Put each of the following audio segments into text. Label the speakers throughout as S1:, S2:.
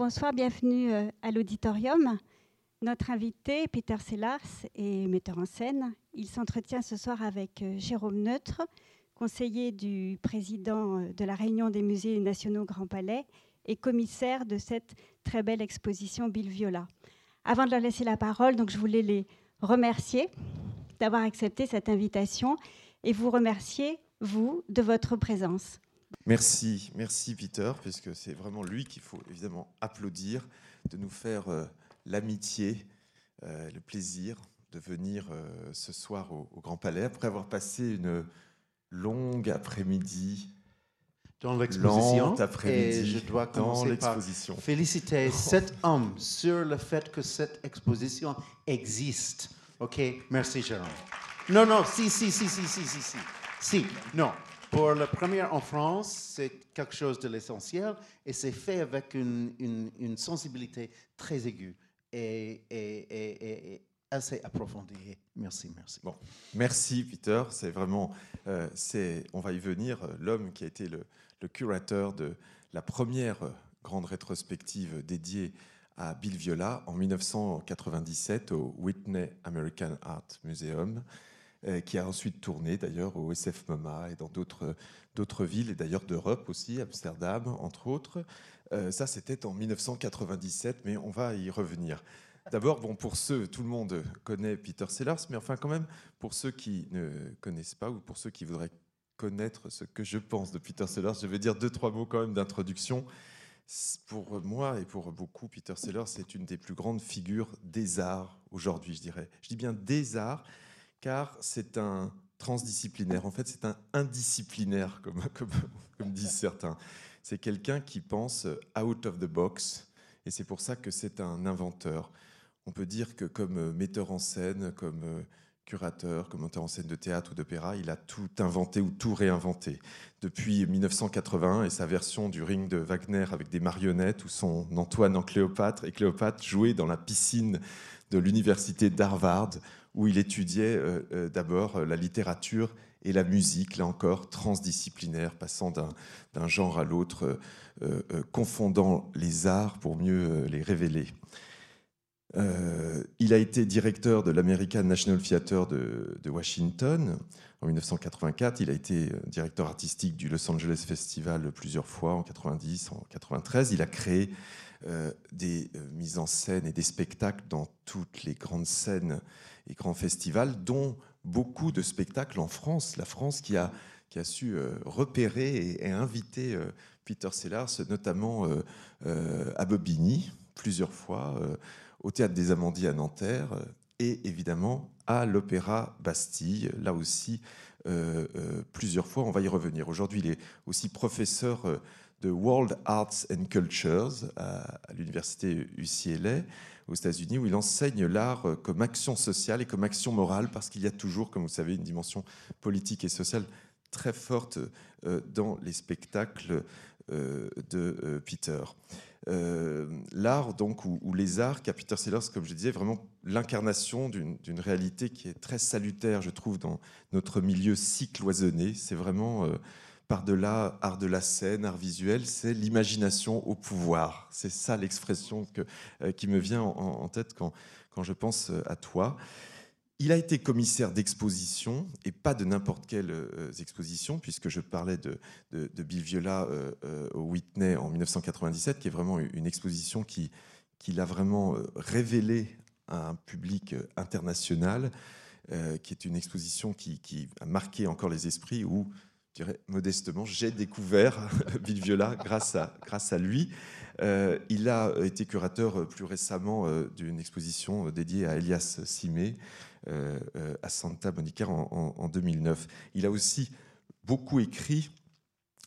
S1: bonsoir, bienvenue euh, à l'auditorium. Notre invité, Peter Sellars, est metteur en scène. Il s'entretient ce soir avec euh, Jérôme Neutre, conseiller du président euh, de la Réunion des musées nationaux Grand Palais et commissaire de cette très belle exposition Bill Viola. Avant de leur laisser la parole, donc je voulais les remercier d'avoir accepté cette invitation et vous remercier, vous, de votre présence.
S2: Merci, merci Peter, puisque c'est vraiment lui qu'il faut évidemment applaudir, de nous faire euh, l'amitié, euh, le plaisir de venir euh, ce soir au, Grand Palais, après avoir passé une longue après-midi.
S3: Dans l'exposition,
S2: après-midi,
S3: je dois féliciter oh. cet homme sur le fait que cette exposition existe. OK, merci Jérôme. Non, non, si, si, si, si, si, si. Si, non, pour la première en France, c'est quelque chose de l'essentiel et c'est fait avec une, une, sensibilité très aiguë et, assez approfondie. Merci, merci.
S2: Bon, merci Peter. C'est vraiment, euh, c'est, on va y venir, l'homme qui a été le, le, curateur de la première grande rétrospective dédiée à Bill Viola en 1997 au Whitney American Art Museum. Euh, qui a ensuite tourné d'ailleurs au SF MoMA et dans d'autres, villes, et d'ailleurs d'Europe aussi, Amsterdam entre autres. Euh, ça, c'était en 1997, mais on va y revenir. D'abord, bon, pour ceux, tout le monde connaît Peter Sellers, mais enfin quand même, pour ceux qui ne connaissent pas ou pour ceux qui voudraient connaître ce que je pense de Peter Sellers, je vais dire deux, trois mots quand même d'introduction. Pour moi et pour beaucoup, Peter Sellers, c'est une des plus grandes figures des arts aujourd'hui, je dirais. Je dis bien des arts, car c'est un transdisciplinaire. En fait, c'est un indisciplinaire, comme, disent certains. C'est quelqu'un qui pense out of the box, et c'est pour ça que c'est un inventeur. On peut dire que comme metteur en scène, comme curateur, comme metteur en scène de théâtre ou d'opéra, il a tout inventé ou tout réinventé. Depuis 1981 et sa version du Ring de Wagner avec des marionnettes où son Antoine en Cléopâtre et Cléopâtre jouait dans la piscine de l'université d'Harvard où il étudiait euh, euh, d'abord euh, la littérature et la musique, là encore transdisciplinaire, passant d'un genre à l'autre, confondant les arts pour mieux les révéler. il a été directeur de l'American National Theatre de, de, Washington en 1984. Il a été directeur artistique du Los Angeles Festival plusieurs fois en 90, en 93. Il a créé des mises en scène et des spectacles dans toutes les grandes scènes et grands festivals, dont beaucoup de spectacles en France. La France qui a, qui a su euh, repérer et, inviter euh, Peter Sellars, notamment euh, à Bobigny, plusieurs fois, au Théâtre des Amandiers à Nanterre, et évidemment à l'Opéra Bastille, là aussi, plusieurs fois. On va y revenir. Aujourd'hui, il est aussi professeur de World Arts and Cultures à l'université UCLA aux États-Unis, où il enseigne l'art euh, comme action sociale et comme action morale, parce qu'il y a toujours, comme vous savez, une dimension politique et sociale très forte euh, dans les spectacles euh, de Peter. l'art, donc, ou, les arts, qu'a Peter Sellers, comme je disais, vraiment l'incarnation d'une réalité qui est très salutaire, je trouve, dans notre milieu si cloisonné. C'est vraiment par-delà art de la scène, art visuel, c'est l'imagination au pouvoir. C'est ça l'expression euh, qui me vient en, tête quand, quand, je pense euh, à toi. Il a été commissaire d'exposition, et pas de n'importe quelle euh, exposition, puisque je parlais de, de, Bill Viola au Whitney en 1997, qui est vraiment une exposition qui, qui l'a vraiment révélé à un public international, qui est une exposition qui, qui, a marqué encore les esprits, où modestement, j'ai découvert Bill Viola grâce à, lui. Euh, il a été curateur euh, plus récemment euh, d'une exposition dédiée à Elias Simé à Santa Monica en, 2009. Il a aussi beaucoup écrit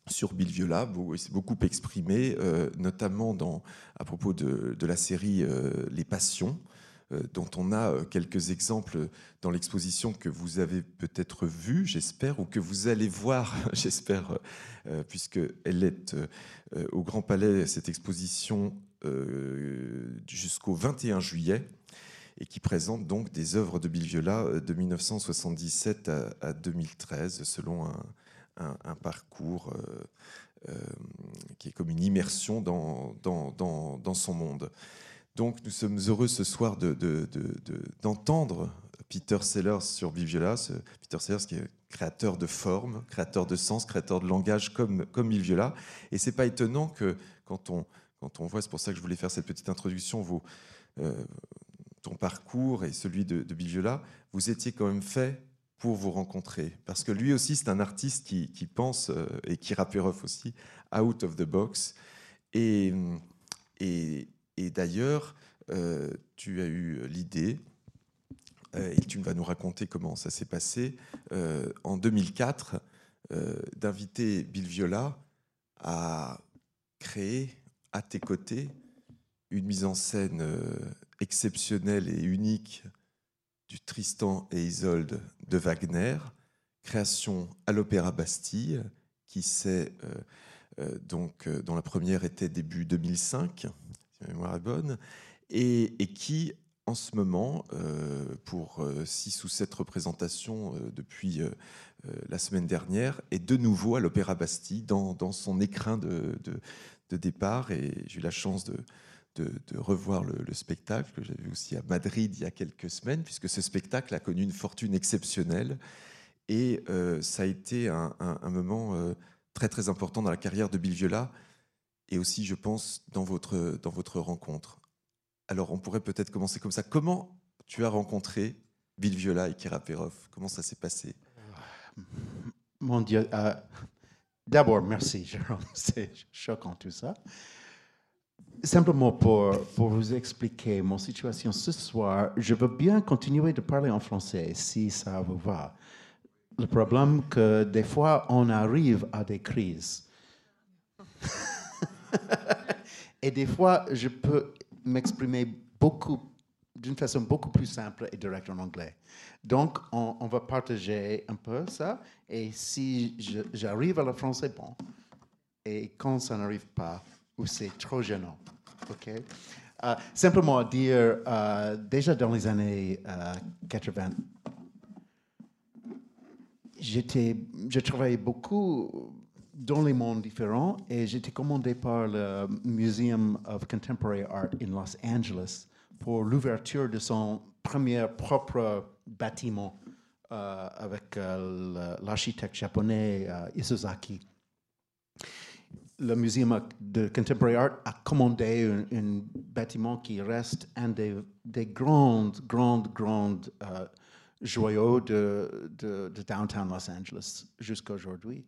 S2: sur Bill Viola, beaucoup exprimé, notamment dans, à propos de, la série Les Passions, euh, dont on a euh, quelques exemples dans l'exposition que vous avez peut-être vue, j'espère, ou que vous allez voir, j'espère, euh, puisqu'elle est au Grand Palais, cette exposition, jusqu'au 21 juillet, et qui présente donc des œuvres de Bill Viola de 1977 à, 2013, selon un, parcours qui est comme une immersion dans, son monde. Donc nous sommes heureux ce soir d'entendre de, de, Peter Sellers sur Viviola. Peter Sellers qui est créateur de forme, créateur de sens, créateur de langage comme, comme Viviola. Et c'est pas étonnant que quand on, quand on voit, c'est pour ça que je voulais faire cette petite introduction, vos, euh, ton parcours et celui de, de Viviola, vous étiez quand même fait pour vous rencontrer. Parce que lui aussi, c'est un artiste qui, pense, euh, et qui Rapperoff aussi, out of the box. Et, et, et d'ailleurs, euh, tu as eu l'idée euh, et tu vas nous raconter comment ça s'est passé, euh, en 2004, euh, d'inviter Bill Viola à créer à tes côtés une mise en scène exceptionnelle et unique du Tristan et Isolde de Wagner, création à l'Opéra Bastille, qui s'est donc dont la première était début 2005, si ma mémoire bonne, et, qui en ce moment, euh, pour euh, six ou sept représentations euh, depuis la semaine dernière, est de nouveau à l'Opéra Bastille dans, son écrin de, départ. Et j'ai eu la chance de, revoir le, spectacle que vu aussi à Madrid il y a quelques semaines, puisque ce spectacle a connu une fortune exceptionnelle. Et ça a été un, moment très très important dans la carrière de Bill Viola et aussi, je pense, dans votre, dans votre rencontre. Alors, on pourrait peut-être commencer comme ça. Comment tu as rencontré Bill Viola et Kira Perov Comment ça s'est passé?
S3: Mon Dieu. Euh, d'abord, merci, Jérôme. C'est choquant tout ça. Simplement pour, pour vous expliquer mon situation ce soir, je veux bien continuer de parler en français si ça vous va. Le problème que des fois on arrive à des crises. Et des fois, je peux m'exprimer beaucoup, d'une façon beaucoup plus simple et directe en anglais. Donc, on, va partager un peu ça. Et si j'arrive à la français, bon. Et quand ça n'arrive pas, ou c'est trop gênant, OK? Euh, simplement dire, euh, déjà dans les années 80, euh, j'étais, je travaillais beaucoup dans les mondes différents et j'étais commandé par le Museum of Contemporary Art in Los Angeles pour l'ouverture de son premier propre bâtiment euh, avec euh, l'architecte japonais euh. Le Museum de Contemporary Art a commandé un, bâtiment qui reste un des, des grandes, grandes, grandes joyaux de, de, de downtown Los Angeles jusqu'à aujourd'hui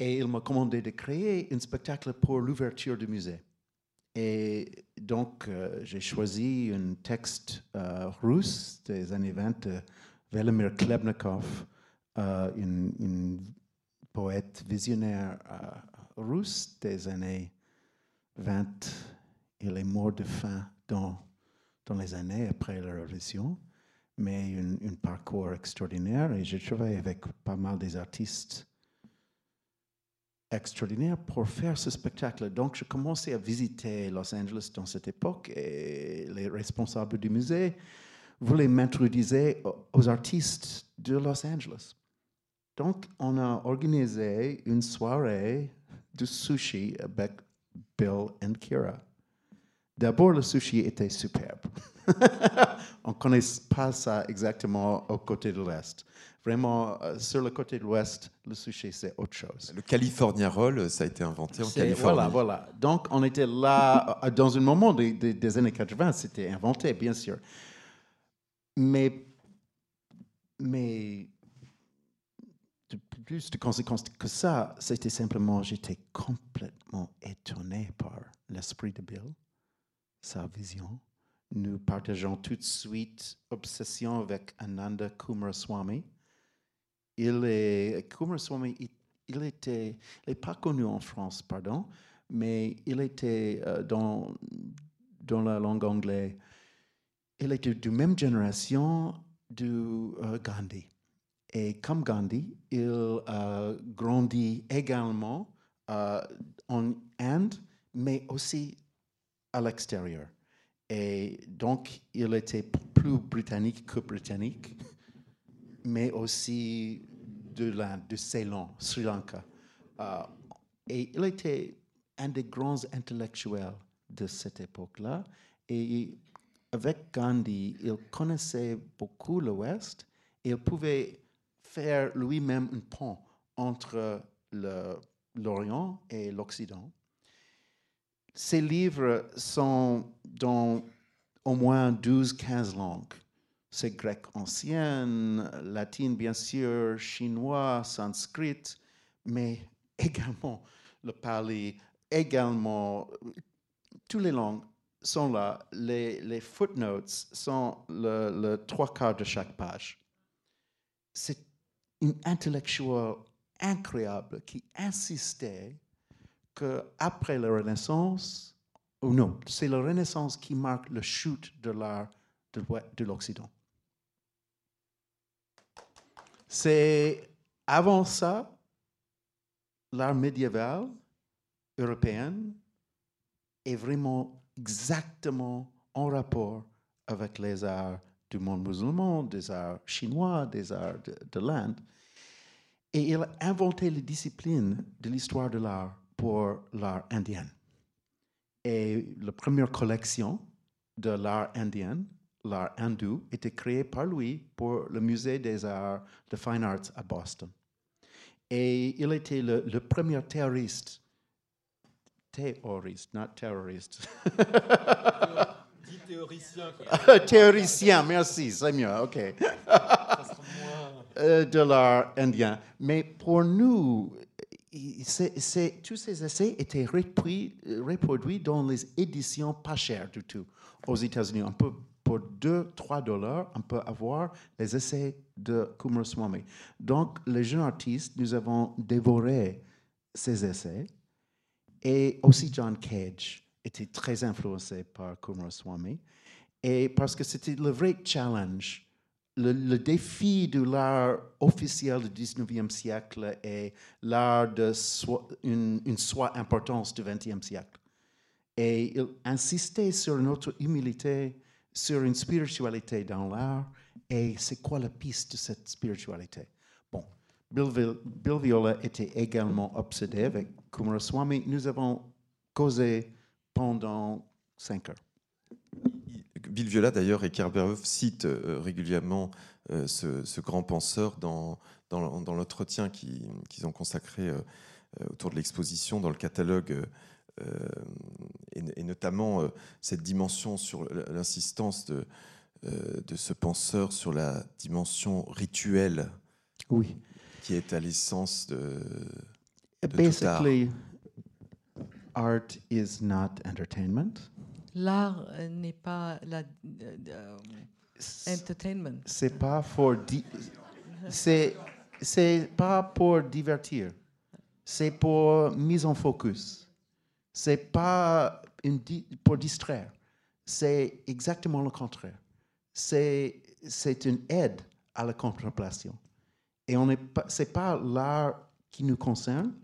S3: et il m'a commandé de créer un spectacle pour l'ouverture du musée. Et donc, euh, j'ai choisi un texte euh, russe des années 20 de Velimir Klebnikov, euh, un, poète visionnaire russe des années 20. Il est mort de faim dans, les années après la Révolution, mais un parcours extraordinaire. Et j'ai travaillé avec pas mal des artistes extraordinaire pour faire ce spectacle. Donc, je commençais à visiter Los Angeles dans cette époque et les responsables du musée voulaient m'introduire aux artistes de Los Angeles. Donc, on a organisé une soirée de sushi avec Bill et Kira. D'abord, le sushi était superbe. on ne connaît pas ça exactement au côté de l'Est. Vraiment, euh, sur le côté de l'Ouest, le sushi, c'est autre chose.
S2: Le California Roll, ça a été inventé en Californie.
S3: Voilà, voilà. Donc, on était là, euh, dans un moment des, des, années 80, c'était inventé, bien sûr. Mais, mais de plus de conséquences que ça, c'était simplement, j'étais complètement étonné par l'esprit de Bill, sa vision. Nous partageons tout de suite obsession avec Ananda Kumaraswamy il est, Kumaraswamy, il, il était, il n'est pas connu en France, pardon, mais il était euh, dans, dans la langue anglaise, il était de même génération de euh, Gandhi. Et comme Gandhi, il a grandi également euh, en Inde, mais aussi à l'extérieur. Et donc, il était plus britannique que britannique, mais aussi de l'Inde, de Ceylan, Sri Lanka. Euh, Et il était un des grands intellectuels de cette époque-là. Et avec Gandhi, il connaissait beaucoup l'Ouest et il pouvait faire lui-même un pont entre l'Orient et l'Occident. Ses livres sont dans au moins 12-15 langues. C'est grec ancien, latin bien sûr, chinois, sanskrit, mais également le pali, également toutes les langues sont là. Les, footnotes sont le, trois quarts de chaque page. C'est un intellectuel incroyable qui insistait qu'après la Renaissance, ou non, c'est la Renaissance qui marque le chute de l'art de l'Occident. C'est avant ça, l'art médiéval européen est vraiment exactement en rapport avec les arts du monde musulman, des arts chinois, des arts de, l'Inde. Et il a inventé les disciplines de l'histoire de l'art pour l'art indien. Et la première collection de l'art indien, l'art hindou, était créée par lui pour le musée des arts de Fine Arts à Boston. Et il était le, le premier théoriste théoriste, not terroriste.
S2: Théoricien.
S3: théoricien, merci, c'est mieux, ok. Euh, de l'art indien. Mais pour nous, tous ces essais étaient reproduits, dans les éditions pas chères du tout aux États-Unis. On peut, pour 2-3 dollars, on peut avoir les essais de Swami. Donc, les jeunes artistes, nous avons dévoré ces essais et aussi John Cage était très influencé par Swami. Et parce que c'était le vrai challenge, le, défi de l'art officiel du 19e siècle et l'art de une, une soi importance du 20e siècle. Et il insistait sur notre humilité, sur une spiritualité dans l'art, et c'est quoi la piste de cette spiritualité? Bill, Viola était également obsédé avec Swami. Nous avons causé pendant cinq heures.
S2: Bill Viola, d'ailleurs, et Kerberov citent euh, régulièrement euh, ce, grand penseur dans, dans, l'entretien qu'ils ont consacré euh, autour de l'exposition, dans le catalogue, et, notamment cette dimension sur l'insistance de, de ce penseur sur la dimension rituelle.
S3: Oui
S2: qui est à l'essence de, de
S3: Basically, art. is not entertainment.
S4: L'art n'est pas la euh, entertainment.
S3: C'est pas pour c'est c'est pas pour divertir. C'est pour mise en focus. C'est pas une pour distraire. C'est exactement le contraire. C'est une aide à la contemplation. Et ce n'est pas, pas l'art qui nous concerne,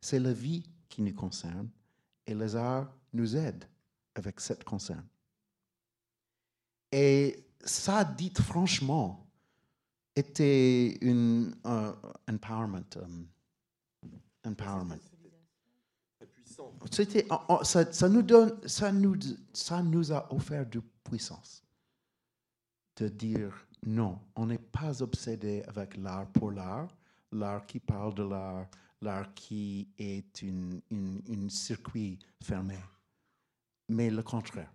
S3: c'est la vie qui nous concerne. Et les arts nous aident avec cette concerne. Et ça, dit franchement, était une uh, empowerment. Um, empowerment. Ça, nous donne, ça nous, ça nous a offert de puissance de dire non, on n'est pas obsédé avec l'art pour l'art, l'art qui parle de l'art, l'art qui est un circuit fermé, mais le contraire.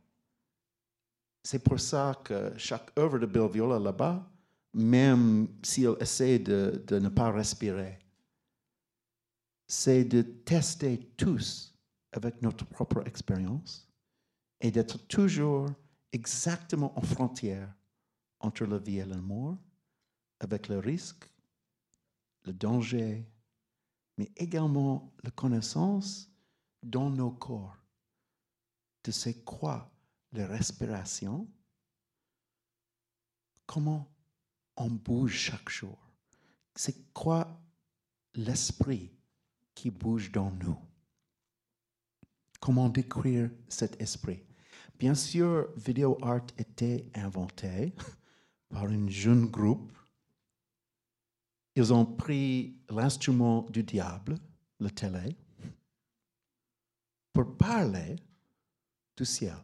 S3: C'est pour ça que chaque œuvre de Bill Viola là-bas, même s'il essaie de, de ne pas respirer, c'est de tester tous avec notre propre expérience et d'être toujours exactement en frontière entre la vie et la mort, avec le risque, le danger, mais également la connaissance dans nos corps de c'est quoi la respiration, comment on bouge chaque jour, c'est quoi l'esprit qui bouge dans nous. Comment décrire cet esprit? Bien sûr, Video Art était inventé par un jeune groupe. Ils ont pris l'instrument du diable, le télé, pour parler du ciel.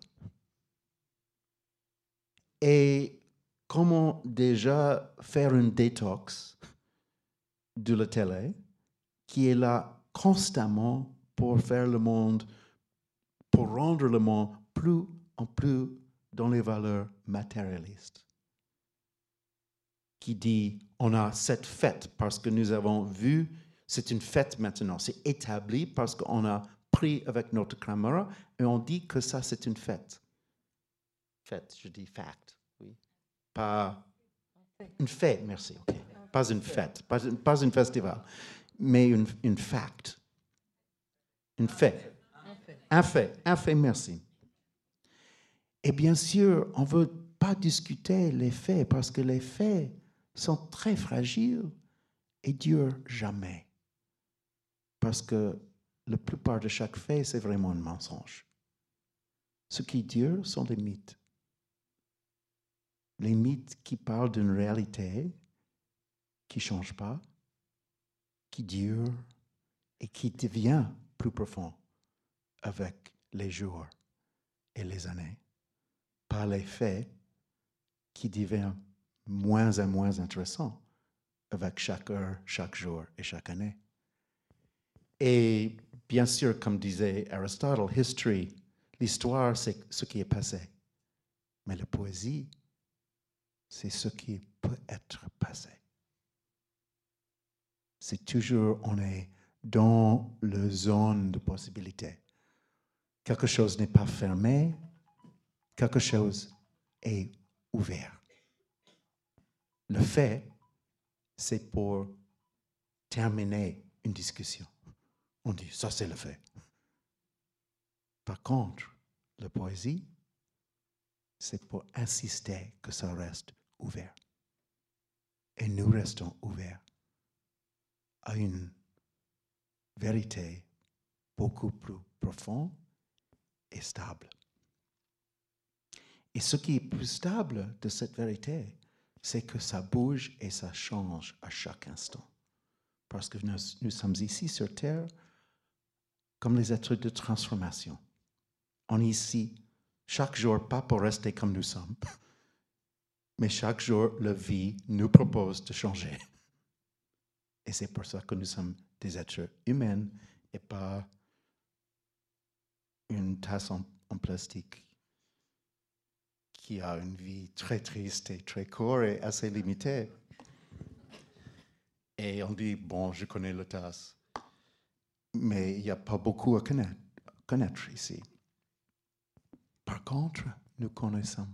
S3: Et comment déjà faire une détox de la télé qui est là constamment pour faire le monde, pour rendre le monde plus en plus dans les valeurs matérialistes. Qui dit, on a cette fête parce que nous avons vu, c'est une fête maintenant, c'est établi parce qu'on a pris avec notre caméra et on dit que ça c'est une fête. Fête, je dis fact, oui. Pas une fête, merci, Pas une fête, pas, pas un festival, mais une, une fact. Une fait. Un fait, un fait, merci. Et bien sûr, on ne veut pas discuter les faits parce que les faits sont très fragiles et durent jamais. Parce que la plupart de chaque fait, c'est vraiment un mensonge. Ce qui dure sont les mythes. Les mythes qui parlent d'une réalité qui ne change pas, qui dure et qui devient plus profond avec les jours et les années, par les faits qui deviennent moins et moins intéressants avec chaque heure, chaque jour et chaque année. Et bien sûr, comme disait Aristotle, history, l'histoire, c'est ce qui est passé. Mais la poésie, c'est ce qui peut être passé. C'est toujours, on est dans la zone de possibilité. Quelque chose n'est pas fermé, quelque chose est ouvert. Le fait, c'est pour terminer une discussion. On dit, ça c'est le fait. Par contre, la poésie, c'est pour insister que ça reste ouvert. Et nous restons ouverts à une vérité beaucoup plus profonde et stable. Et ce qui est plus stable de cette vérité, c'est que ça bouge et ça change à chaque instant. Parce que nous, sommes ici sur Terre comme les êtres de transformation. On est ici chaque jour, pas pour rester comme nous sommes, mais chaque jour, la vie nous propose de changer. Et c'est pour ça que nous sommes des êtres humains et pas une tasse en, plastique qui a une vie très triste et très courte et assez limitée. Et on dit, bon, je connais la tasse, mais il n'y a pas beaucoup à connaître, ici. Par contre, nous connaissons,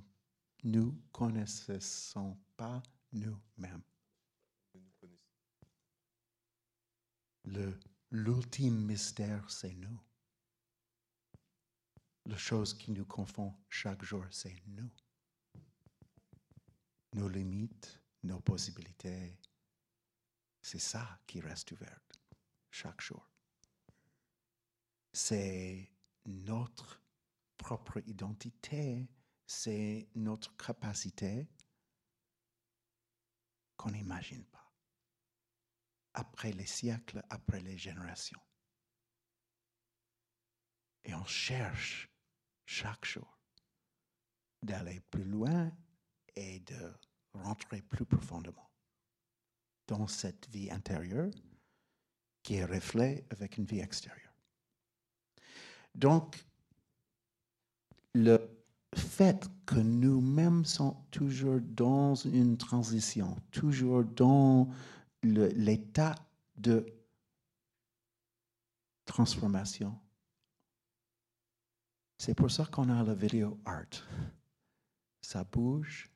S3: nous connaissons pas nous-mêmes. L'ultime mystère, c'est nous. La chose qui nous confond chaque jour, c'est nous. Nos limites, nos possibilités, c'est ça qui reste ouvert chaque jour. C'est notre propre identité, c'est notre capacité qu'on n'imagine pas après les siècles, après les générations. Et on cherche chaque jour d'aller plus loin et de rentrer plus profondément dans cette vie intérieure qui est reflet avec une vie extérieure. Donc, le fait que nous-mêmes sommes toujours dans une transition, toujours dans l'état de transformation. C'est pour ça qu'on a la vidéo art. Ça bouge.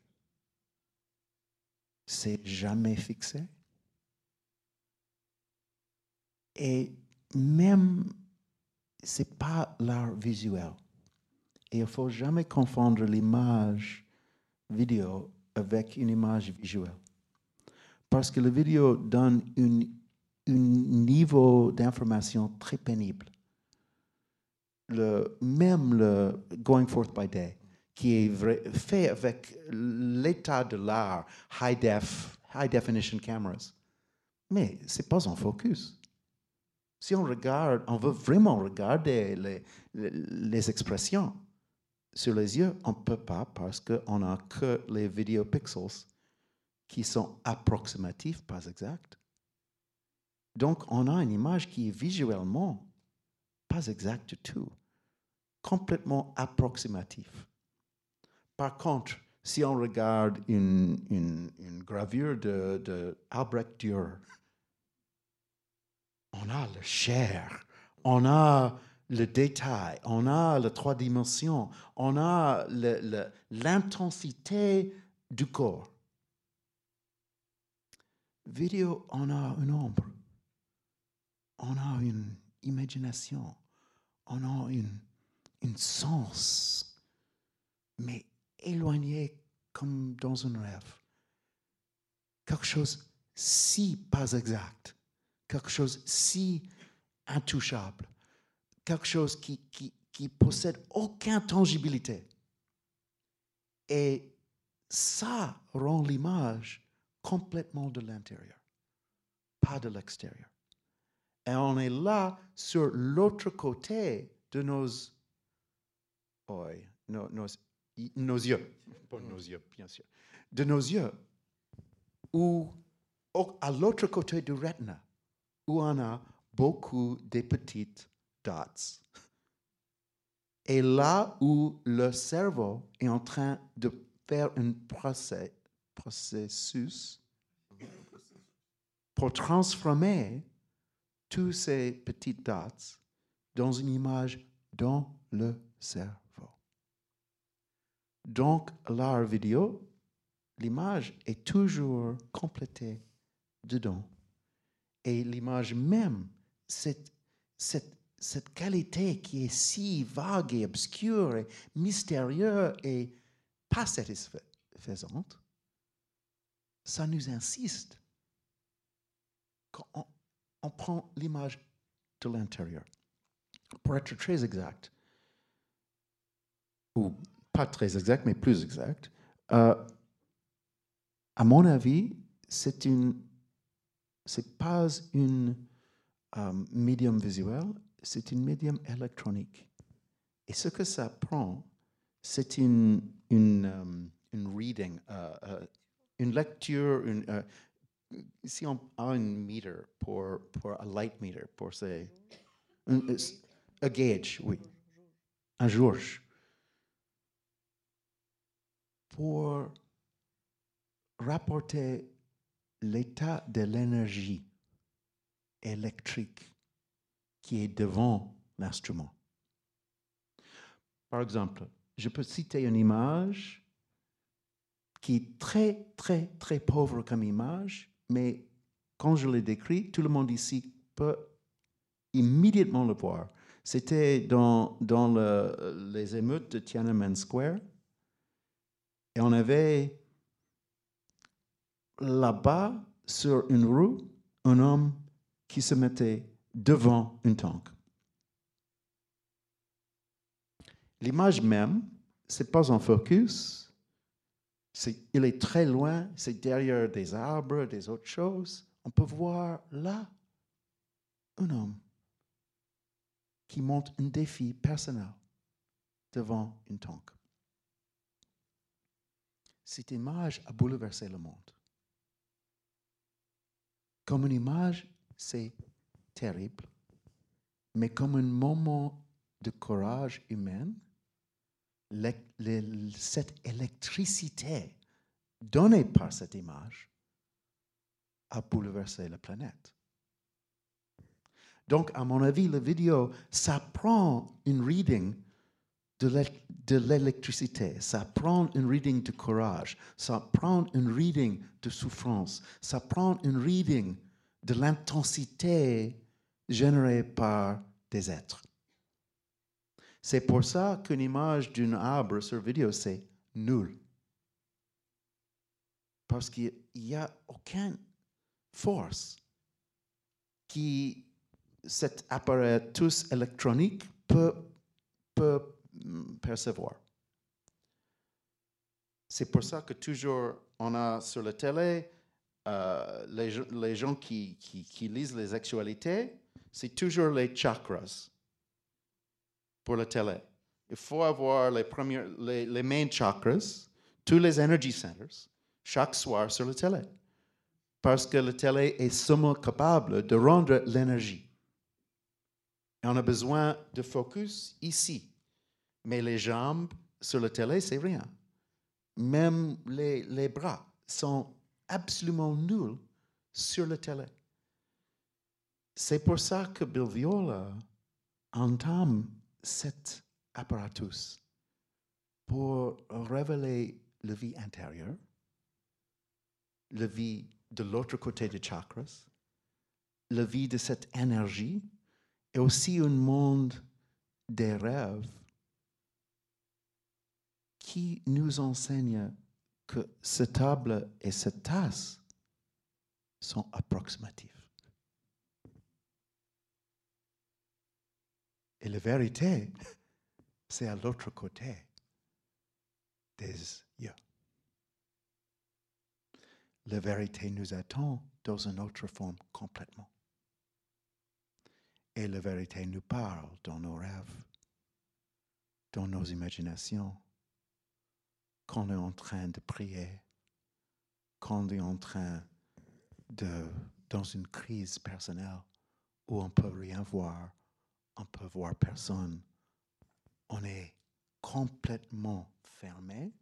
S3: C'est jamais fixé. Et même, c'est pas l'art visuel. Et il faut jamais confondre l'image vidéo avec une image visuelle parce que la vidéo donne un niveau d'information très pénible. Le, même le Going Forth by Day, qui est fait avec l'état de l'art, high, def, high definition cameras. Mais ce n'est pas en focus. Si on regarde, on veut vraiment regarder les, expressions sur les yeux, on ne peut pas parce qu'on n'a que les vidéo pixels qui sont approximatifs, pas exacts. Donc, on a une image qui est visuellement pas exacte du tout, complètement approximative. Par contre, si on regarde une, gravure de, Albrecht Dürer, on a le chair, on a le détail, on a les trois dimensions, on a l'intensité du corps. Vidéo, on a un ombre, on a une imagination, on a une, une sens, mais éloigné comme dans un rêve. Quelque chose si pas exact, quelque chose si intouchable, quelque chose qui, qui, qui possède aucune tangibilité. Et ça rend l'image complètement de l'intérieur, pas de l'extérieur. Et on est là sur l'autre côté de nos, nos, nos, nos yeux, pas nos yeux, bien sûr, de nos yeux, ou à l'autre côté du retina, où on a beaucoup de petites dots. Et là où le cerveau est en train de faire un processus pour transformer tous ces petites dots dans une image dans le cerveau. Donc, l'art vidéo, l'image est toujours complétée dedans. Et l'image même, cette, cette, cette qualité qui est si vague et obscure et mystérieuse et pas satisfaisante, ça nous insiste quand on, prend l'image de l'intérieur. Pour être très exact, ou pas très exact, mais plus exact. Euh, à mon avis, c'est une, c'est pas une um, médium visuel, c'est une médium électronique. Et ce que ça prend, c'est une, une, um, une reading, uh, uh, une lecture, une, uh, si on a un meter pour, pour un light meter, pour c'est un, un gauge, oui, un jauge pour rapporter l'état de l'énergie électrique qui est devant l'instrument. Par exemple, je peux citer une image qui est très, très, très pauvre comme image, mais quand je l'ai décrit, tout le monde ici peut immédiatement le voir. C'était dans, dans les émeutes de Tiananmen Square et on avait là-bas, sur une rue, un homme qui se mettait devant une tank. L'image même, c'est pas en focus, il est très loin, c'est derrière des arbres, des autres choses. On peut voir là un homme qui monte un défi personnel devant une tank. Cette image a bouleversé le monde. Comme une image, c'est terrible, mais comme un moment de courage humain, cette électricité donnée par cette image a bouleversé la planète. Donc, à mon avis, la vidéo, ça prend une reading de l'électricité, ça prend un reading de courage, ça prend un reading de souffrance, ça prend un reading de l'intensité générée par des êtres. C'est pour ça qu'une image d'un arbre sur vidéo, c'est nul. Parce qu'il n'y a aucune force qui, cet appareil tous électronique peut, percevoir. C'est pour ça que toujours on a sur la télé euh, les, gens qui, lisent les actualités, c'est toujours les chakras pour la télé. Il faut avoir les, premiers, les, main chakras, tous les energy centers, chaque soir sur la télé. Parce que la télé est seulement capable de rendre l'énergie. On a besoin de focus ici. Mais les jambes sur la télé, c'est rien. Même les, les bras sont absolument nuls sur la télé. C'est pour ça que Bill Viola entame cet apparatus pour révéler la vie intérieure, la vie de l'autre côté des chakras, la vie de cette énergie et aussi un monde des rêves qui nous enseigne que cette table et cette tasse sont approximatifs. Et la vérité, c'est à l'autre côté des yeux. La vérité nous attend dans une autre forme complètement. Et la vérité nous parle dans nos rêves, dans nos imaginations, quand on est en train de prier, quand on est en train de, dans une crise personnelle où on ne peut rien voir, on peut voir personne, on est complètement fermé,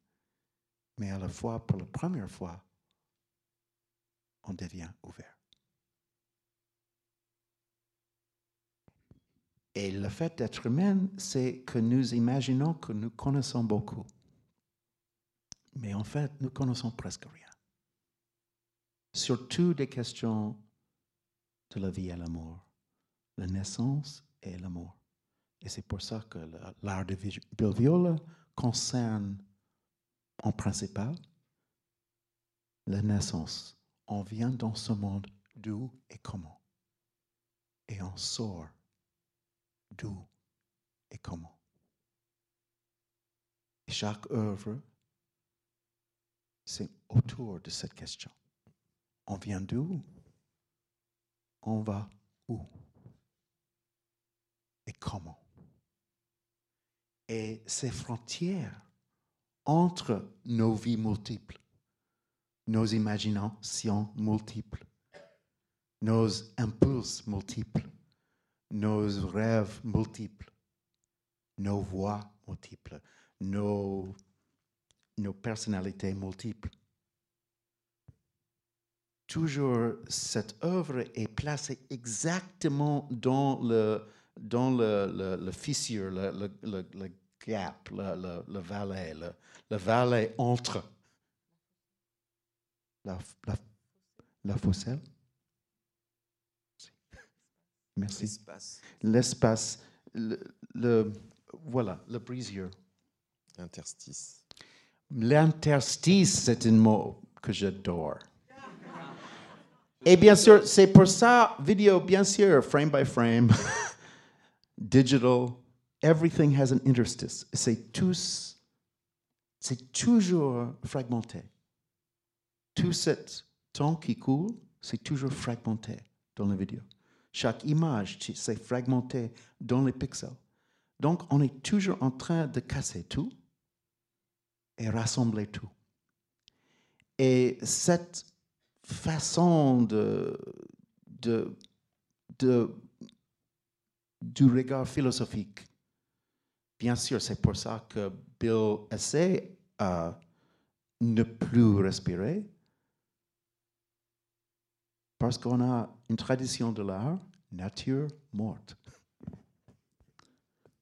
S3: mais à la fois, pour la première fois, on devient ouvert. Et le fait d'être humain, c'est que nous imaginons que nous connaissons beaucoup. Mais en fait, nous connaissons presque rien. Surtout des questions de la vie et l'amour, la naissance et l'amour. Et c'est pour ça que l'art de Bill Viola concerne en principal la naissance. On vient dans ce monde d'où et comment. Et on sort d'où et comment. Et chaque œuvre, c'est autour de cette question. On vient d'où? On va où? Et comment? Et ces frontières entre nos vies multiples, nos imaginations multiples, nos impulses multiples, nos rêves multiples, nos voix multiples, nos, nos personnalités multiples. Toujours, cette œuvre est placée exactement dans le, dans le, le, fissure, le, gap, le, le, vallée, le, le vallée entre la, la, la fosselle Merci. L'espace. L'espace. Le, voilà, le brisure.
S2: L'interstice.
S3: L'interstice, c'est un mot que j'adore. Et bien sûr, c'est pour ça, vidéo, bien sûr, frame by frame, digital, everything has an interstice. C'est c'est toujours fragmenté. Tout ce temps qui coule, c'est toujours fragmenté dans la vidéo. Chaque image, s'est fragmenté dans les pixels. Donc, on est toujours en train de casser tout et rassembler tout. Et cette façon de, de, du regard philosophique, bien sûr, c'est pour ça que Bill essaie à ne plus respirer, parce qu'on a une tradition de l'art, nature morte.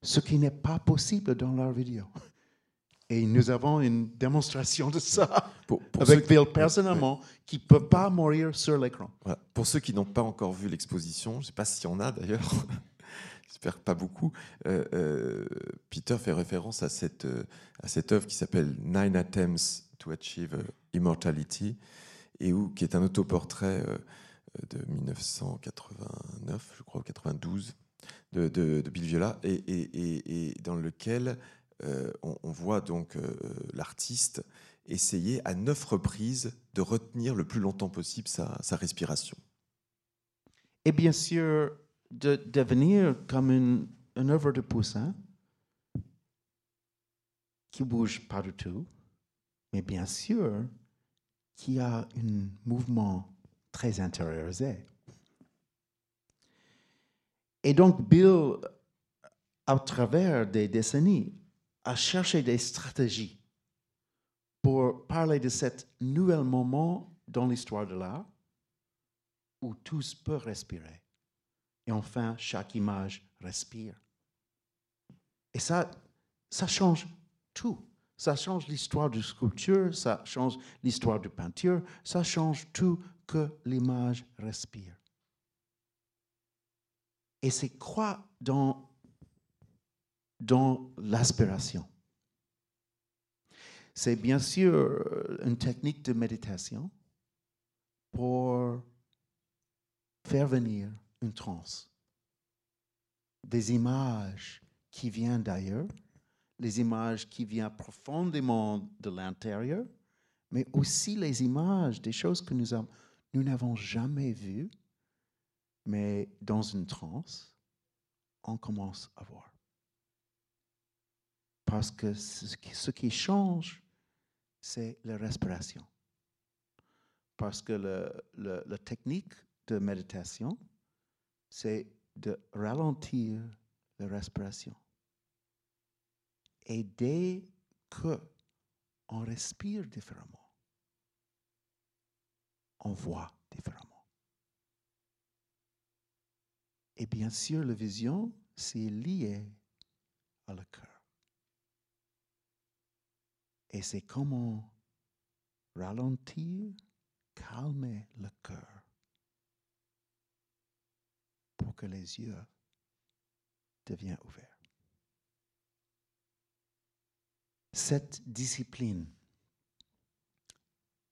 S3: Ce qui n'est pas possible dans l'art vidéo. Et nous avons une démonstration de ça avec Bill personnellement, qui ne peut pas mourir sur l'écran.
S2: Pour ceux qui n'ont pas encore vu l'exposition, je ne sais pas s'il y en a d'ailleurs, j'espère pas beaucoup, euh, euh, Peter fait référence à cette, euh, à cette œuvre qui s'appelle Nine Attempts to Achieve Immortality, et où, qui est un autoportrait de 1989, je crois, ou 92, de, de, Bill Viola, et, dans lequel on, voit donc l'artiste essayer à neuf reprises de retenir le plus longtemps possible sa, respiration.
S3: Et bien sûr, de devenir comme une, œuvre de poussin qui bouge partout, mais bien sûr qui a un mouvement très intériorisé. Et donc Bill, à travers des décennies, a cherché des stratégies pour parler de cet nouvel moment dans l'histoire de l'art où tous peuvent respirer. Et enfin, chaque image respire. Et ça, ça change tout. Ça change l'histoire de sculpture, ça change l'histoire de peinture, ça change tout que l'image respire. Et c'est quoi dans, dans l'aspiration C'est bien sûr une technique de méditation pour faire venir une transe. Des images qui viennent d'ailleurs, les images qui viennent profondément de l'intérieur, mais aussi les images des choses que nous, nous n'avons jamais vues, mais dans une transe, on commence à voir. Parce que ce qui, change, c'est la respiration. Parce que la technique de méditation, c'est de ralentir la respiration. Et dès que on respire différemment, on voit différemment. Et bien sûr, la vision, c'est lié à le cœur. Et c'est comment ralentir, calmer le cœur pour que les yeux deviennent ouverts. Cette discipline,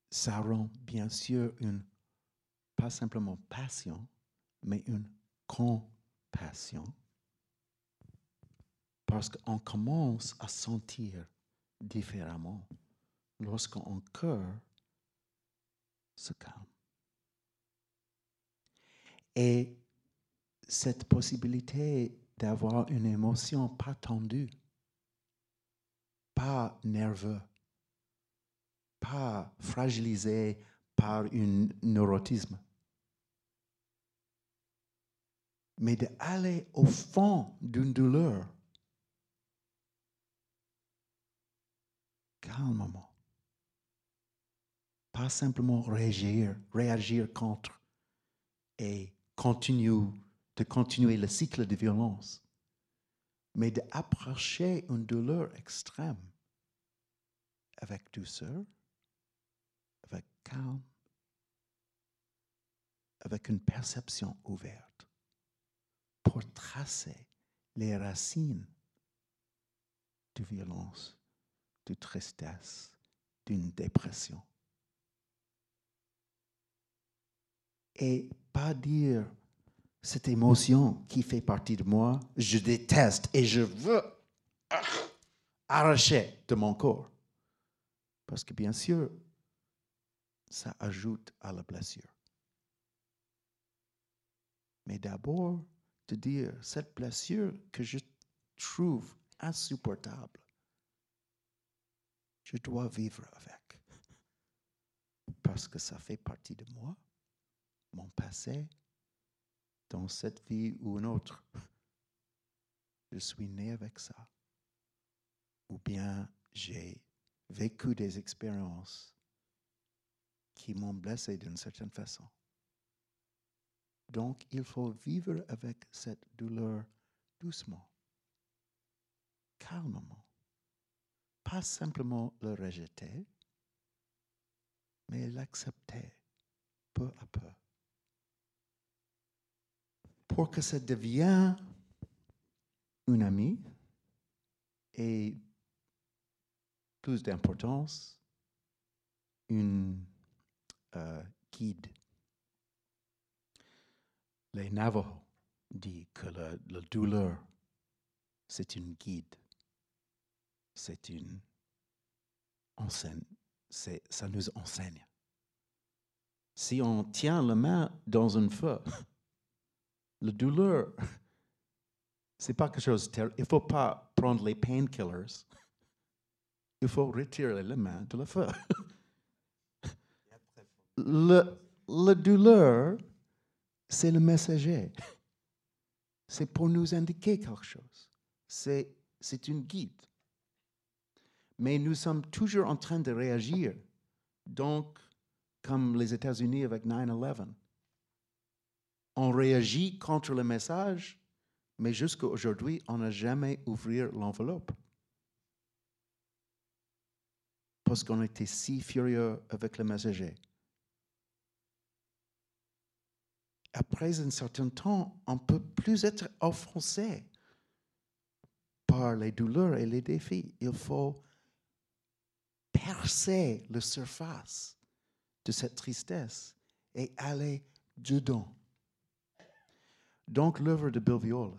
S3: ça rend bien sûr une, pas simplement passion, mais une compassion. Parce qu'on commence à sentir différemment lorsqu'on cœur se calme. Et cette possibilité d'avoir une émotion pas tendue, pas nerveux, pas fragilisé par un neurotisme, mais d'aller au fond d'une douleur calmement. Pas simplement réagir, réagir contre et continuer de continuer le cycle de violence, mais d'approcher une douleur extrême avec douceur, avec calme, avec une perception ouverte, pour tracer les racines de violence, de tristesse, d'une dépression. Et pas dire cette émotion qui fait partie de moi, je déteste et je veux arracher de mon corps. Parce que bien sûr, ça ajoute à la blessure. Mais d'abord, de dire cette blessure que je trouve insupportable, je dois vivre avec. Parce que ça fait partie de moi, mon passé, dans cette vie ou une autre, je suis né avec ça. Ou bien j'ai vécu des expériences qui m'ont blessé d'une certaine façon. Donc, il faut vivre avec cette douleur doucement, calmement. Pas simplement le rejeter, mais l'accepter peu à peu pour que ça devienne une amie et plus d'importance, une euh, guide. Les Navajos disent que la, douleur, c'est une guide, c'est une enseigne, ça nous enseigne. Si on tient la main dans un feu, La douleur, c'est pas quelque chose de terrible. Il faut pas prendre les painkillers. Il faut retirer les mains de la feu. Le, la douleur, c'est le messager. C'est pour nous indiquer quelque chose. C'est, c'est une guide. Mais nous sommes toujours en train de réagir. Donc, comme les États-Unis avec 9-11, on réagit contre le message, mais jusqu'à aujourd'hui, on n'a jamais ouvert l'enveloppe. Parce qu'on était si furieux avec le messager. après un certain temps, on ne peut plus être offensé par les douleurs et les défis. Il faut percer la surface de cette tristesse et aller dedans. Donc l'œuvre de Bill Viola,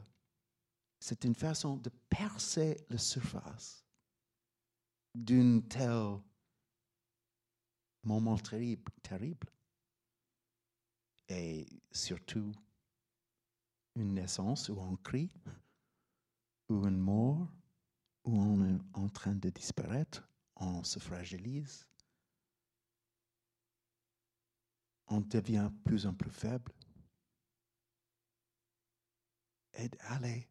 S3: c'est une façon de percer la surface d'un tel moment terrible. terrible et surtout une naissance où on crie, ou une mort, où on est en train de disparaître, on se fragilise, on devient plus en plus faible. Et d'aller,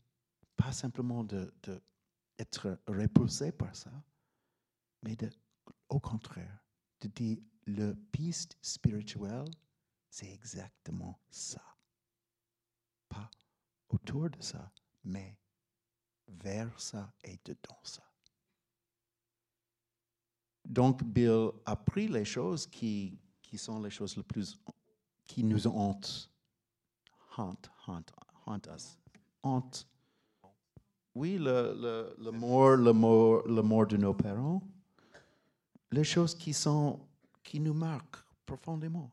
S3: pas simplement d'être de, repoussé par ça, mais au contraire, de dire le piste spirituel c'est exactement ça. Pas autour de ça, mais vers ça et dedans ça. Donc Bill a pris les choses qui, qui sont les choses les plus qui nous hantent. Haunt, haunt, haunt us. Haunt. Oui, le, le, le mort, le mort, le mort de nos parents. Les choses qui sont, qui nous marquent profondément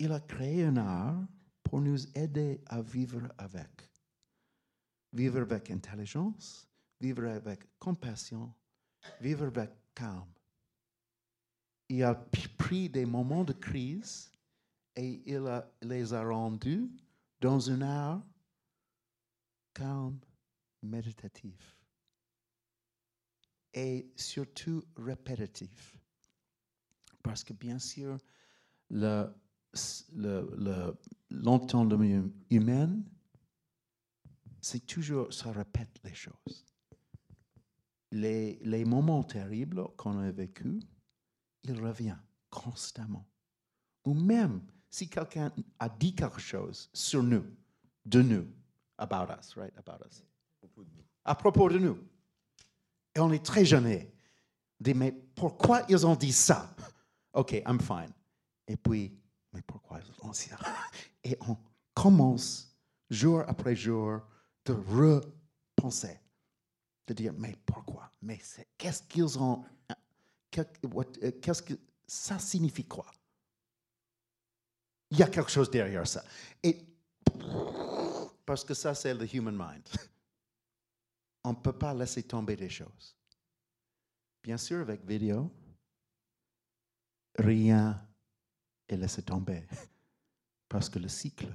S3: il a créé un art pour nous aider à vivre avec. Vivre avec intelligence, vivre avec compassion, vivre avec calme. Il a pris des moments de crise et il les a rendus dans un art calme, méditatif et surtout répétitif. Parce que bien sûr, le, l'entendement humain, c'est toujours, ça répète les choses. Les, les moments terribles qu'on a vécus, il revient constamment. Ou même si quelqu'un a dit quelque chose sur nous, de nous, about us, right, about us, à propos de nous, et on est très gêné. Dit, mais pourquoi ils ont dit ça? OK, I'm fine. Et puis, mais pourquoi anciens Et on commence jour après jour de repenser, de dire mais pourquoi? Mais qu'est-ce qu'ils ont euh, Qu'est-ce que ça signifie quoi? Il y a quelque chose derrière ça. Et parce que ça c'est le human mind. On ne peut pas laisser tomber des choses. Bien sûr, avec vidéo, rien et laisser tomber. Parce que le cycle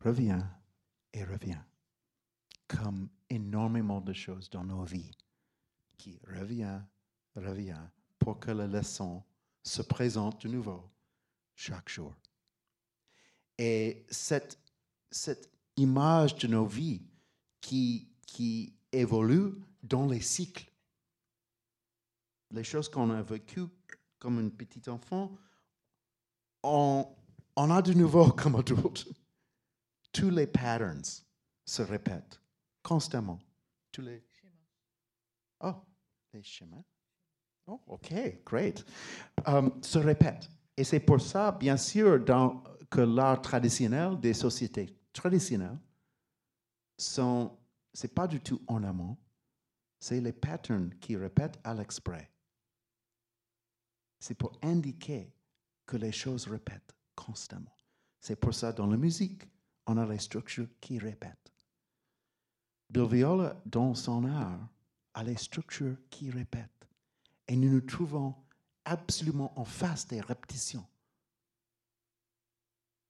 S3: revient et revient. Comme énormément de choses dans nos vies qui revient, revient pour que la leçon se présente de nouveau chaque jour. Et cette, cette image de nos vies qui, qui évolue dans les cycles, les choses qu'on a vécues comme un petit enfant, on, a de nouveau comme adulte, tous les patterns se répètent constamment. Tous les Oh, les schémas. Oh, OK, great. Um, se répètent. Et c'est pour ça, bien sûr, dans, que l'art traditionnel des sociétés traditionnelles, sont, c'est pas du tout en amont, c'est les patterns qui répètent à l'exprès. C'est pour indiquer que les choses répètent constamment. C'est pour ça, dans la musique, on a les structures qui répètent. Bill Viola, dans son art, a les structures qui répètent. Et nous nous trouvons absolument en face des répétitions.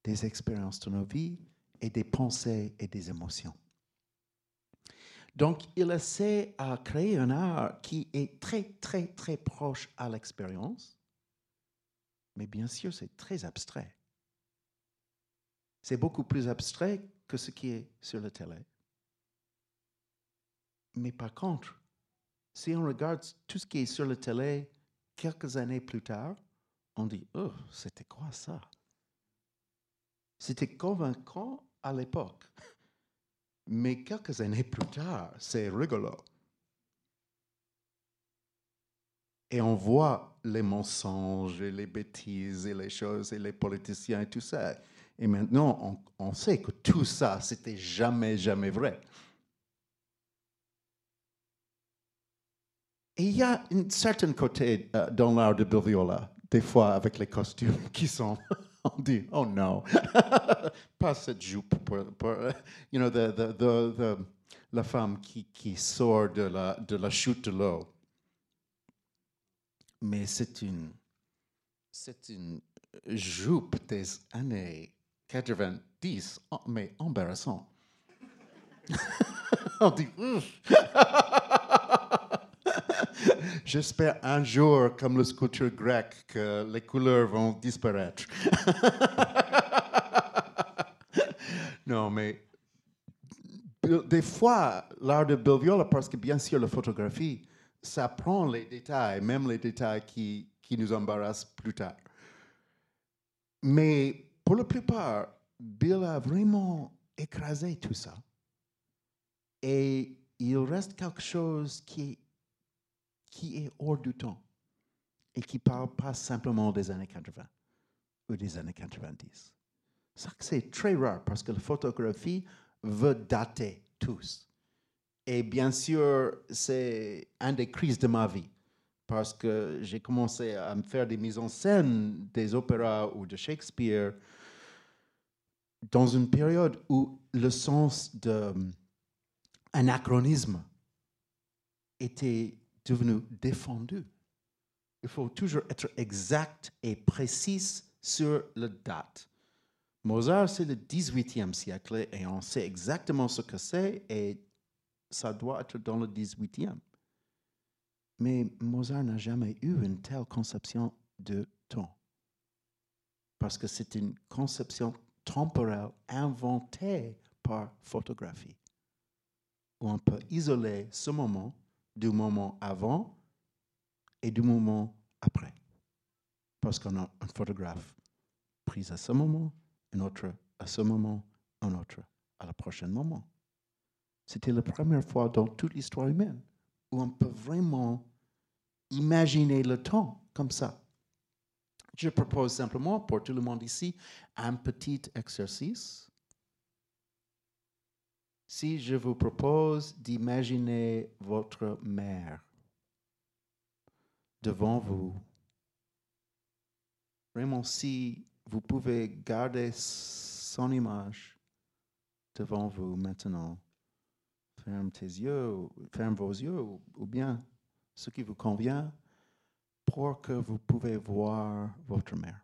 S3: Des expériences de nos vies et des pensées et des émotions. Donc, il essaie à créer un art qui est très, très, très proche à l'expérience, mais bien sûr, c'est très abstrait. C'est beaucoup plus abstrait que ce qui est sur la télé. Mais par contre, si on regarde tout ce qui est sur la télé quelques années plus tard, on dit, oh, c'était quoi ça? C'était convaincant à l'époque. Mais quelques années plus tard, c'est rigolo. Et on voit les mensonges et les bêtises et les choses et les politiciens et tout ça. Et maintenant, on, sait que tout ça, c'était jamais, jamais vrai. Et il y a un certain côté euh, dans l'art de Bill Viola, des fois avec les costumes qui sont, on dit, oh non, pas cette jupe pour, pour you know, the, the, the, la femme qui, qui sort de la, de la chute de l'eau. Mais c'est une, c'est une jupe des années 90, mais embarrassant. on dit, J'espère un jour, comme le sculpture grec, que les couleurs vont disparaître. non, mais des fois, l'art de Bill Viola, parce que bien sûr, la photographie, ça prend les détails, même les détails qui, qui nous embarrassent plus tard. Mais pour la plupart, Bill a vraiment écrasé tout ça. Et il reste quelque chose qui qui est hors du temps et qui ne parle pas simplement des années 80 ou des années 90. C'est très rare parce que la photographie veut dater tous. Et bien sûr, c'est un des crises de ma vie parce que j'ai commencé à me faire des mises en scène des opéras ou de Shakespeare dans une période où le sens d'anachronisme était devenu défendu. Il faut toujours être exact et précis sur la date. Mozart, c'est le 18e siècle et on sait exactement ce que c'est et ça doit être dans le 18e. Mais Mozart n'a jamais eu une telle conception de temps. Parce que c'est une conception temporelle inventée par photographie, où on peut isoler ce moment du moment avant et du moment après. Parce qu'on a un photographe pris à ce moment, un autre à ce moment, un autre à la prochaine moment. C'était la première fois dans toute l'histoire humaine où on peut vraiment imaginer le temps comme ça. Je propose simplement pour tout le monde ici un petit exercice si je vous propose d'imaginer votre mère devant vous, vraiment si vous pouvez garder son image devant vous maintenant, ferme tes yeux, ferme vos yeux ou, bien ce qui vous convient pour que vous pouvez voir votre mère.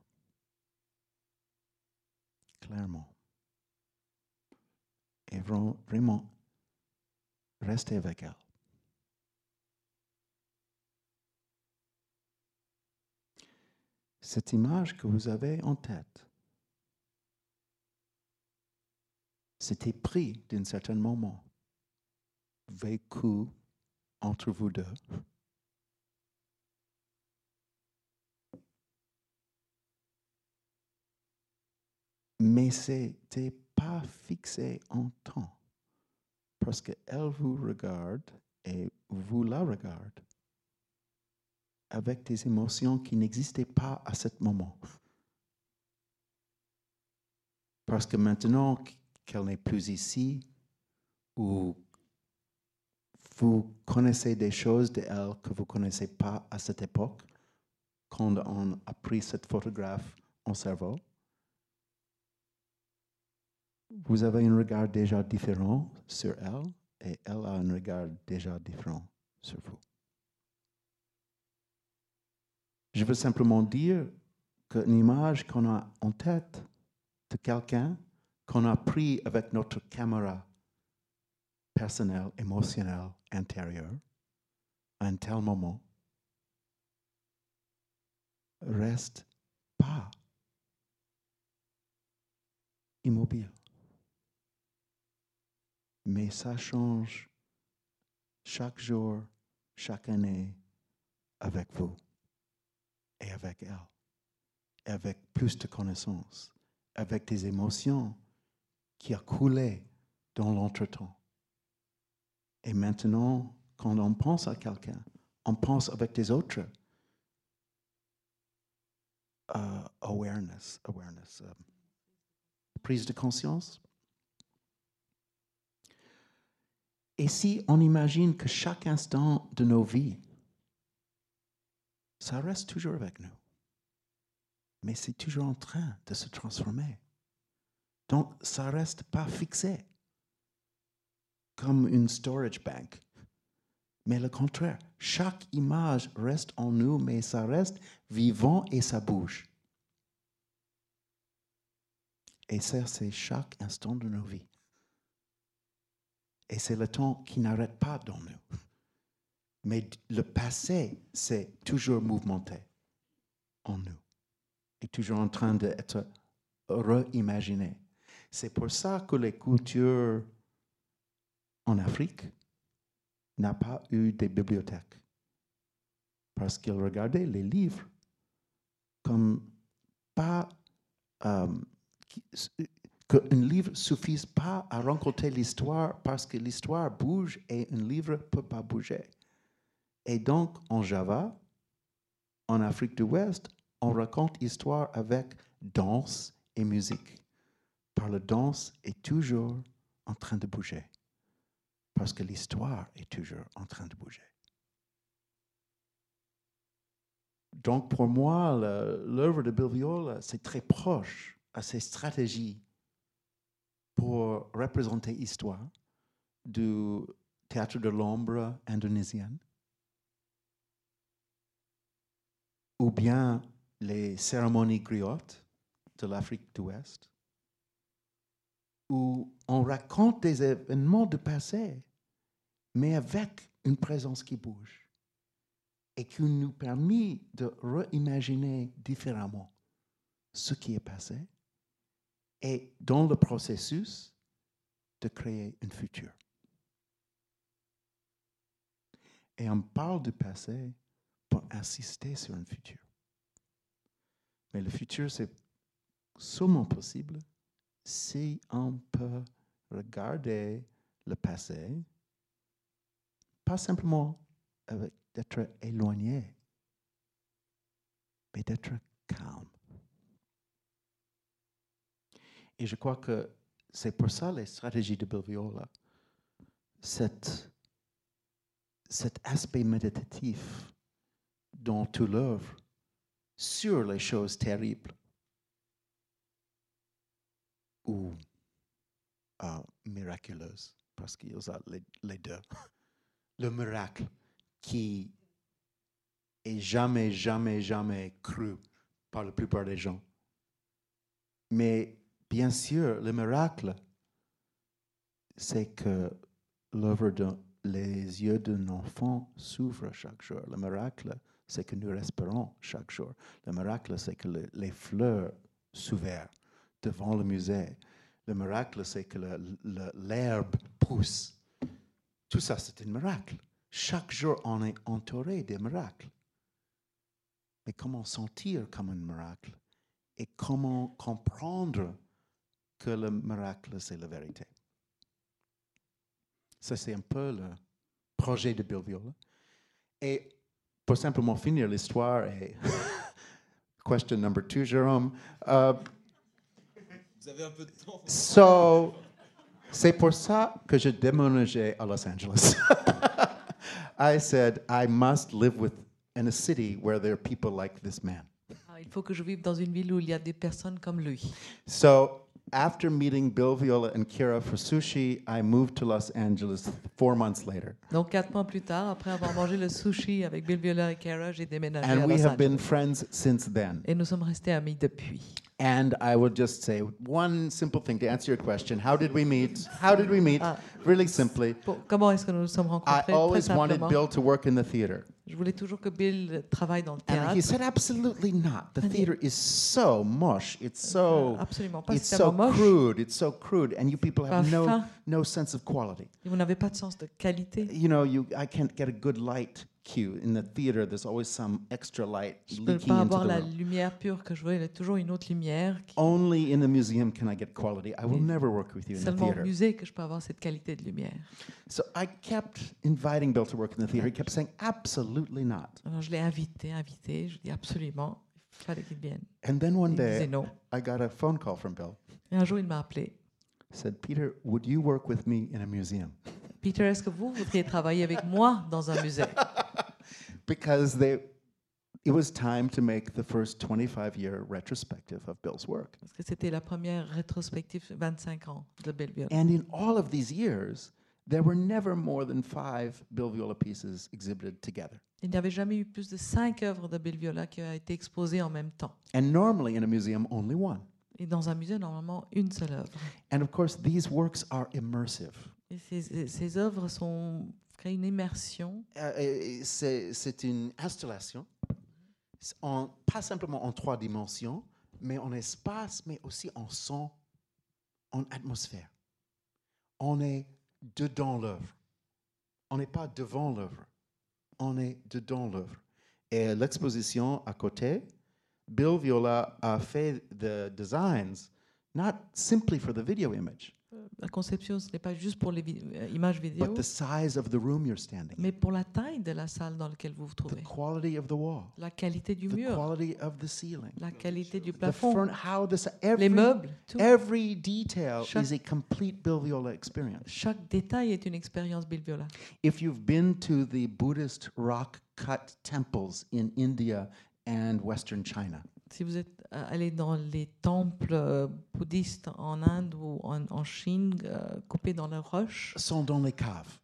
S3: Clairement et vraiment rester avec elle. Cette image que vous avez en tête, c'était pris d'un certain moment, vécu entre vous deux. Mais c'était pas fixé en temps, parce qu'elle vous regarde et vous la regardez avec des émotions qui n'existaient pas à ce moment. Parce que maintenant qu'elle n'est plus ici, ou vous connaissez des choses d'elle que vous ne connaissez pas à cette époque, quand on a pris cette photographe en cerveau, vous avez un regard déjà différent sur elle et elle a un regard déjà différent sur vous. Je veux simplement dire qu'une image qu'on a en tête de quelqu'un qu'on a pris avec notre caméra personnelle, émotionnelle, intérieure, à un tel moment, reste pas immobile. Mais ça change chaque jour, chaque année avec vous et avec elle, avec plus de connaissances, avec des émotions qui a coulé dans l'entretemps. Et maintenant, quand on pense à quelqu'un, on pense avec des autres. Uh, awareness, awareness, um, prise de conscience. Et si on imagine que chaque instant de nos vies, ça reste toujours avec nous, mais c'est toujours en train de se transformer. Donc, ça reste pas fixé comme une storage bank. Mais le contraire, chaque image reste en nous, mais ça reste vivant et ça bouge. Et ça, c'est chaque instant de nos vies. Et c'est le temps qui n'arrête pas dans nous. Mais le passé, c'est toujours mouvementé en nous. Et toujours en train d'être reimaginé. C'est pour ça que les cultures en Afrique n'ont pas eu des bibliothèques. Parce qu'ils regardaient les livres comme pas euh, qu'un livre ne suffise pas à rencontrer l'histoire parce que l'histoire bouge et un livre ne peut pas bouger. Et donc, en Java, en Afrique de l'Ouest, on raconte l'histoire avec danse et musique. Par la danse est toujours en train de bouger. Parce que l'histoire est toujours en train de bouger. Donc, pour moi, l'œuvre de Bill Viola, c'est très proche à ces stratégies pour représenter l'histoire du théâtre de l'ombre indonésien, ou bien les cérémonies griottes de l'Afrique de l'Ouest, où on raconte des événements du passé, mais avec une présence qui bouge. Et qui nous permet de réimaginer différemment ce qui est passé et dans le processus de créer un futur. Et on parle du passé pour insister sur un futur. Mais le futur, c'est seulement possible si on peut regarder le passé, pas simplement d'être éloigné, mais d'être calme. Et je crois que c'est pour ça les stratégies de Bill Viola, cet, aspect méditatif dans tout l'œuvre sur les choses terribles ou uh, miraculeuses, parce qu'il y a les, les deux. Le miracle qui est jamais, jamais, jamais cru par la plupart des gens. Mais bien sûr, le miracle, c'est que l'œuvre de les yeux d'un enfant s'ouvrent chaque jour. Le miracle, c'est que nous respirons chaque jour. Le miracle, c'est que les fleurs s'ouvrent devant le musée. Le miracle, c'est que l'herbe pousse. Tout ça, c'est un miracle. Chaque jour, on est entouré des miracles. Mais comment sentir comme un miracle? Et comment comprendre que le miracle, c'est la vérité. Ça, c'est un peu le projet de Bill Viola. Et pour simplement finir l'histoire, et question number two, Jérôme. Uh,
S2: Vous avez un peu de temps.
S3: So, c'est pour ça que je déménageais à Los Angeles. I said, I must live with in a city where there are people like this man.
S4: Ah, il faut que je vive dans une ville où il y a des personnes comme lui.
S3: So after meeting Bill Viola and Kira for sushi, I moved to Los Angeles four months later.
S4: Donc quatre mois plus tard, après avoir mangé le sushi avec Bill Viola et Kara, j'ai déménagé à Los Angeles.
S3: And we have been friends since then.
S4: Et nous sommes restés amis depuis.
S3: And I would just say one simple thing to answer your question. How did we meet? How did we meet?
S4: Ah.
S3: Really simply,
S4: Bon, comment est-ce que nous nous sommes
S3: I
S4: rencontrés Très
S3: always wanted. Bill to work in the theater.
S4: Je voulais toujours que Bill travaille dans le
S3: And
S4: théâtre.
S3: he said, absolutely not. The
S4: And he-
S3: theater is so mush. It's so,
S4: Absolument pas.
S3: it's so
S4: tellement moche.
S3: crude. It's so crude. And you people have no, no sense of quality.
S4: Et vous n'avez pas de sens de qualité.
S3: You know, you, I can't get a good light cue. In the theater, there's always some extra light
S4: Je ne peux
S3: leaking
S4: pas
S3: into
S4: avoir
S3: the
S4: la
S3: room.
S4: lumière pure que je veux. Il y a toujours une autre lumière. Qui...
S3: Only in the museum can I get quality. I will never work with you in the
S4: Seulement au
S3: theater.
S4: musée que je peux avoir cette qualité de lumière.
S3: So I kept inviting Bill to work in the theater. He kept saying, absolutely not.
S4: Alors je l'ai invité, invité. Je dis absolument, il fallait qu'il vienne.
S3: And then one
S4: Il disait
S3: day,
S4: non.
S3: I got a phone call from Bill.
S4: Et un jour, il m'a appelé.
S3: Said, Peter, would you work with me in a museum?
S4: Peter, est-ce que vous voudriez travailler avec moi dans un musée?
S3: Because they, it was time to make the first 25 year retrospective of Bill's work.
S4: Parce que c'était la première rétrospective 25 ans de Bill Viola.
S3: And in all of these years, there were never more than five Bill Viola pieces exhibited together.
S4: Il n'y avait jamais eu plus de cinq œuvres de Bill Viola qui ont été exposées en même temps.
S3: And normally in a museum, only one.
S4: Et dans un musée, normalement, une seule œuvre.
S3: And of course, these works are immersive.
S4: Ces, œuvres sont, une immersion.
S3: Euh, c'est une installation, pas simplement en trois dimensions, mais en espace, mais aussi en son, en atmosphère. On est dedans l'œuvre. On n'est pas devant l'œuvre. On est dedans l'œuvre. Et l'exposition à côté, Bill Viola a fait the designs, not simply for the video image,
S4: La conception, ce n'est pas juste pour les vi- euh, images vidéo,
S3: but the size of the room you're standing in,
S4: mais pour la taille de la salle dans laquelle vous vous
S3: the
S4: trouvez.
S3: quality of the wall.
S4: La qualité du
S3: the
S4: mur,
S3: quality of the ceiling,
S4: la qualité du
S3: the
S4: plafond,
S3: furn- how this
S4: les
S3: every
S4: meubles, tout.
S3: every detail
S4: Chaque-
S3: is a complete Bill Viola experience.
S4: Chaque détail est une expérience Bill Viola.
S3: If you've been to the Buddhist rock cut temples in India and Western China,
S4: Si vous êtes euh, allé dans les temples euh, bouddhistes en Inde ou en, en Chine, euh, coupés dans la roche,
S3: sont dans les caves.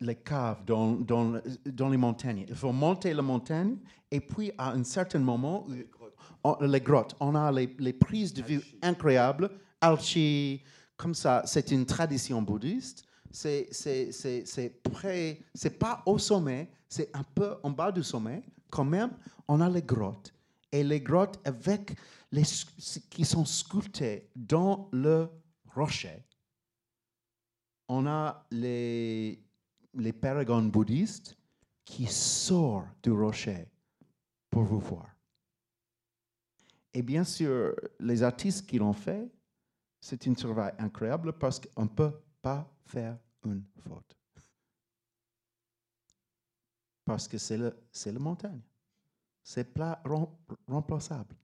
S3: Les caves dans, dans, dans les montagnes. Il faut monter la montagne et puis à un certain moment, on- les grottes, on a les, les prises de vue incroyables. Alchi, comme ça, c'est une tradition bouddhiste. C'est, c'est, c'est, c'est près, c'est pas au sommet, c'est un peu en bas du sommet. Quand même, on a les grottes. Et les grottes avec les, qui sont sculptées dans le rocher on a les, les paragons bouddhistes qui sortent du rocher pour vous voir. Et bien sûr, les artistes qui l'ont fait, c'est un travail incroyable parce qu'on ne peut pas faire une faute. Parce que c'est le, c'est la montagne. C'est pas rem- remplaçable.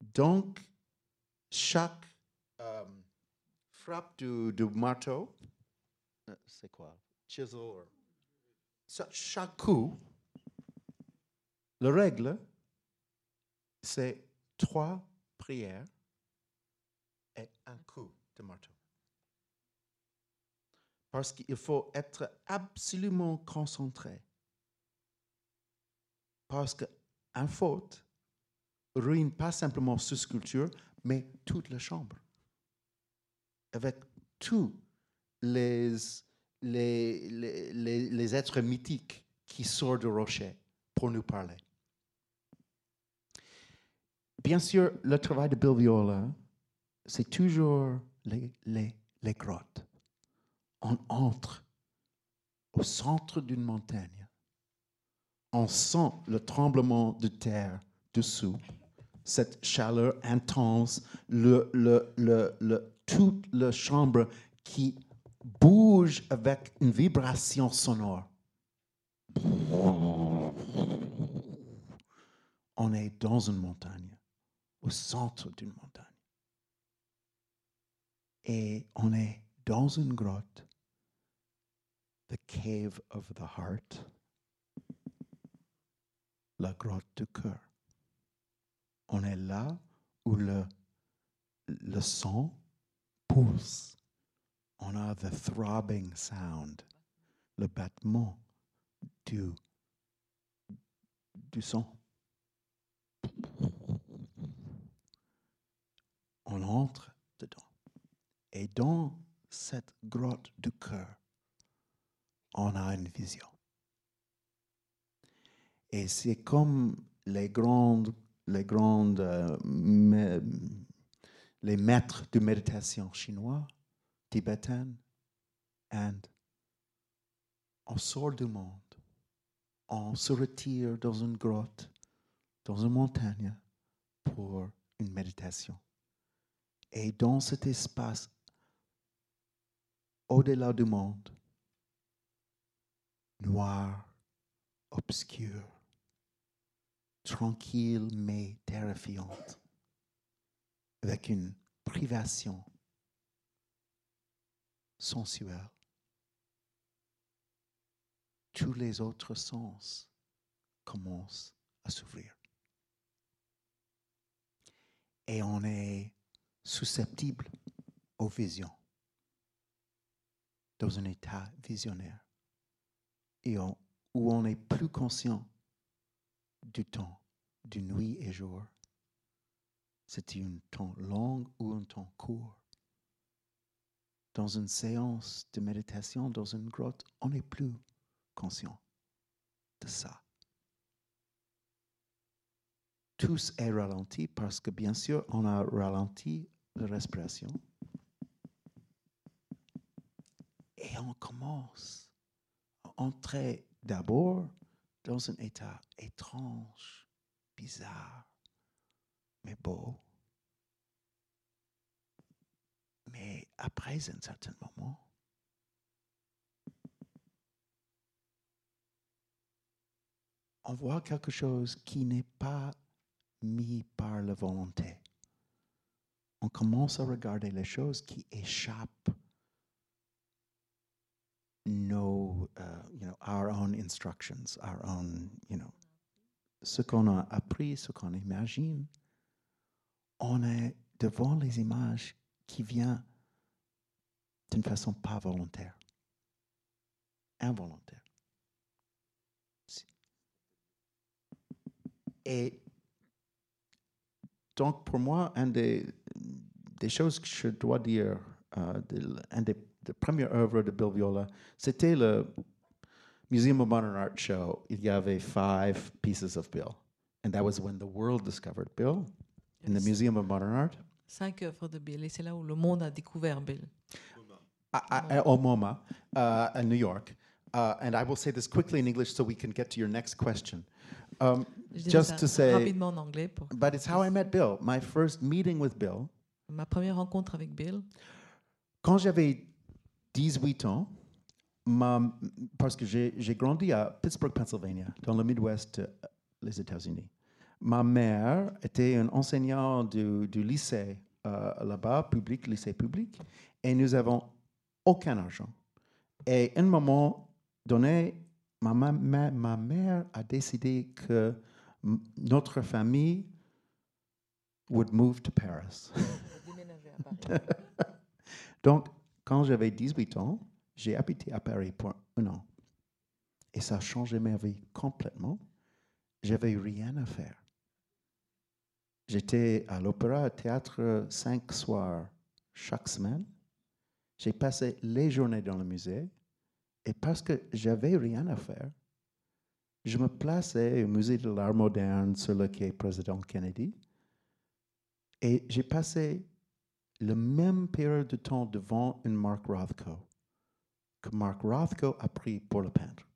S3: Donc, chaque euh, frappe du, du marteau, euh, c'est quoi? Chisel. chaque coup, la règle, c'est trois prières et un coup de marteau. Parce qu'il faut être absolument concentré. Parce qu'un faute ruine pas simplement ce sculpture, mais toute la chambre avec tous les, les, les, les- les êtres mythiques qui sortent du rocher pour nous parler. Bien sûr, le travail de Bill Viola, c'est toujours les, les, les grottes. On entre au centre d'une montagne. On sent le tremblement de terre dessous, cette chaleur intense, toute la chambre qui bouge avec une vibration sonore. On est dans une montagne, au centre d'une montagne. Et on est dans une grotte, the cave of the heart, la grotte du cœur. On est là où le, le son pulse. On a the throbbing sound, le battement du, du son. on entre dedans. Et dans cette grotte du cœur, on a une vision. Et c'est comme les grandes, les grandes, euh, les maîtres de méditation chinois, tibétaines, and on sort du monde, on se retire dans une grotte, dans une montagne pour une méditation. Et dans cet espace, au-delà du monde, noir, obscur, tranquille mais terrifiante, avec une privation sensuelle. Tous les autres sens commencent à s'ouvrir. Et on est susceptible aux visions dans un état visionnaire et où on est plus conscient du temps, du nuit et jour. C'est un temps long ou un temps court. Dans une séance de méditation, dans une grotte, on n'est plus conscient de ça. Tous est ralenti parce que bien sûr, on a ralenti la respiration. Et on commence à entrer d'abord dans un état étrange, bizarre, mais beau. Mais après un certain moment, on voit quelque chose qui n'est pas mis par la volonté. On commence à regarder les choses qui échappent nos, uh, you know, our own instructions, our own, you know, ce qu'on a appris, ce qu'on imagine. On est devant les images qui viennent d'une façon pas volontaire, involontaire. Et donc, pour moi, une des, choses que je dois dire, uh, une des, des, premières œuvres de Bill Viola, c'était le Museum of Modern Art show. Il y avait five pieces of Bill. And that was when the world discovered Bill in the Museum of Modern Art.
S4: Cinq œuvres de Bill, et c'est là où le monde a découvert Bill.
S3: Au MoMA, uh, in New York. Uh, and I will say this quickly in English so we can get to your next question. Um, just to say, but it's how I met Bill. My first meeting with Bill.
S4: Ma première rencontre avec Bill.
S3: Quand j'avais 18 ans, ma, parce que j'ai grandi à Pittsburgh, Pennsylvania, dans le Midwest, euh, les États-Unis. Ma mère était un enseignant du, du lycée euh, là-bas, public, lycée public, et nous avons aucun argent. Et un moment donné, ma, ma, ma mère a décidé que notre famille would move to Paris. Donc, quand j'avais 18 ans, j'ai habité à Paris pour un an. Et ça a changé ma vie complètement. J'avais rien à faire. J'étais à l'opéra théâtre cinq soirs chaque semaine. J'ai passé les journées dans le musée. Et parce que j'avais rien à faire, je me plaçais au musée de l'art moderne sur le quai Président Kennedy. Et j'ai passé la même période de temps devant une Mark Rothko que Mark Rothko a pris pour le peintre.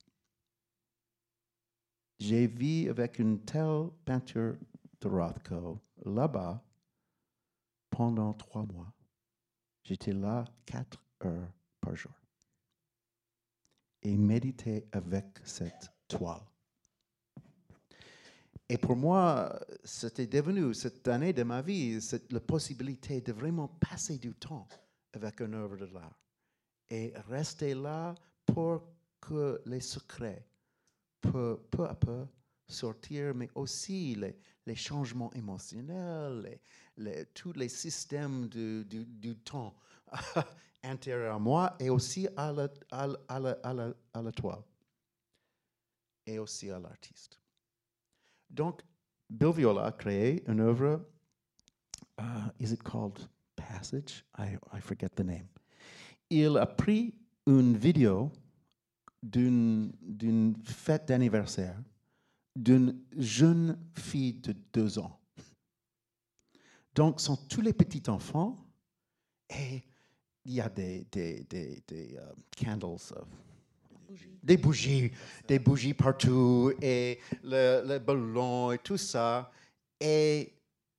S3: J'ai vu avec une telle peinture de Rothko là-bas pendant trois mois. J'étais là quatre heures par jour et méditer avec cette toile. Et pour moi, c'était devenu cette année de ma vie, cette, la possibilité de vraiment passer du temps avec une œuvre de l'art et rester là pour que les secrets peu, peu à peu sortir, mais aussi les, changements émotionnels, tous les systèmes du, temps intérieur à moi et aussi à la, à, à la toile et aussi à l'artiste. Donc, Bill Viola a créé une œuvre uh, is it called Passage? I, I forget the name. Il a pris une vidéo d'une fête d'anniversaire d'une jeune fille de deux ans. Donc, sont tous les petits enfants et il y a des euh, candles, des bougies, des bougies partout et le, le ballon et tout ça. Et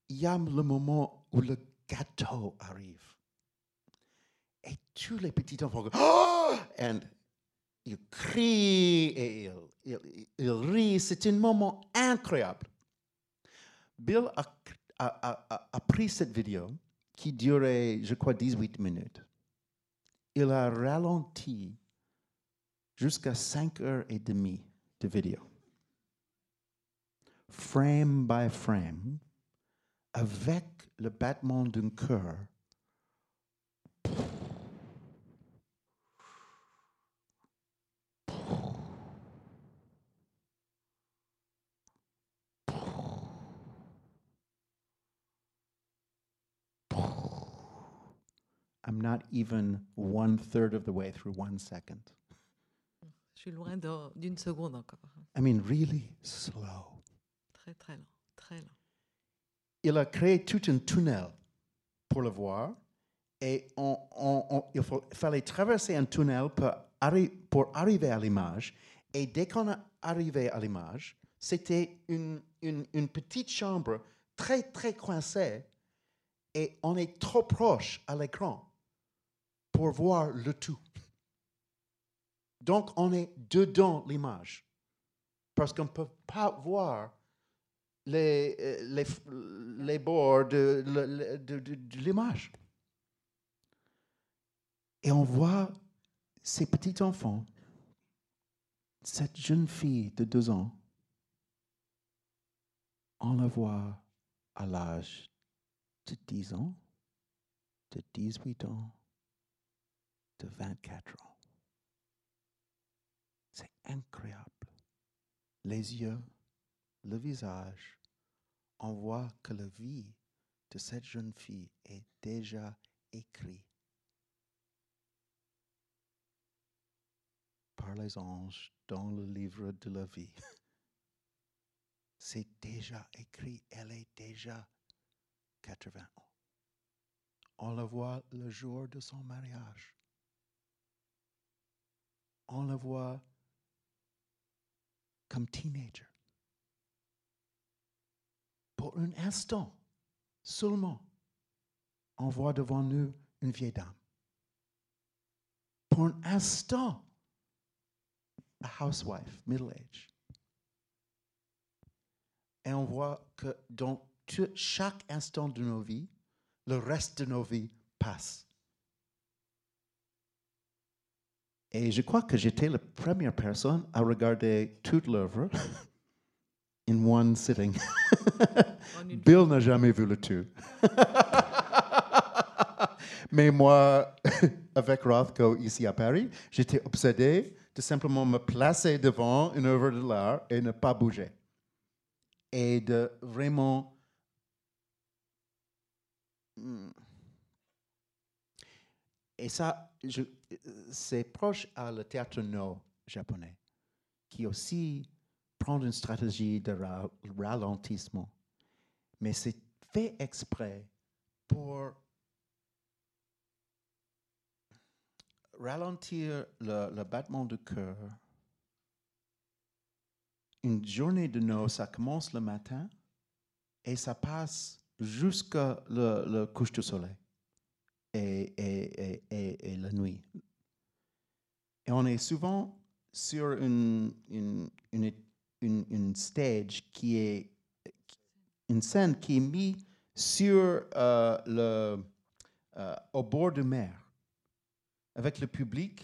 S3: il y a le moment où le gâteau arrive. Et tous les petits enfants, oh! and ils crient et ils, ils, ils rient. C'est un moment incroyable. Bill a, a, a, a, pris cette vidéo qui durait, je crois, 18 minutes. Il a ralenti jusqu'à 5 heures et demie de vidéo. Frame by frame, avec le battement d'un cœur I'm not even one third of the way through one second.
S4: Je suis loin d'une seconde encore.
S3: I mean, really slow.
S4: Très, très lent, très lent.
S3: Il a créé tout un tunnel pour le voir et on, on, on, il faut, fallait traverser un tunnel pour, arri pour arriver à l'image. Et dès qu'on est arrivé à l'image, c'était une, une, une petite chambre très, très coincée et on est trop proche à l'écran pour voir le tout. Donc, on est dedans l'image. Parce qu'on ne peut pas voir les, euh, bords de l'image. Et on voit ces petits enfants, cette jeune fille de deux ans, on la voit à l'âge de 10 ans, de 18 ans, de 24 ans. C'est incroyable. Les yeux, le visage, on voit que la vie de cette jeune fille est déjà écrite par les anges dans le livre de la vie. C'est déjà écrit, elle est déjà 80 ans. On la voit le jour de son mariage on la voit comme teenager. Pour un instant seulement, on voit devant nous une vieille dame. Pour un instant, a housewife, middle age. Et on voit que dans chaque instant de nos vies, le reste de nos vies passe. Et je crois que j'étais la première personne à regarder toute l'œuvre in one sitting. Bill n'a jamais vu le tout. Mais moi, avec Rothko ici à Paris, j'étais obsédé de simplement me placer devant une œuvre de l'art et ne pas bouger. Et de vraiment... Hmm, et ça, c'est proche à le théâtre no japonais, qui aussi prend une stratégie de ralentissement. Mais c'est fait exprès pour ralentir le, battement du cœur. Une journée de no, ça commence le matin et ça passe jusqu'à le couche du soleil et, et, et, et, la nuit. Et on est souvent sur une, une, une, une, stage qui est une scène qui est mise sur euh, le, euh, au bord de mer, avec le public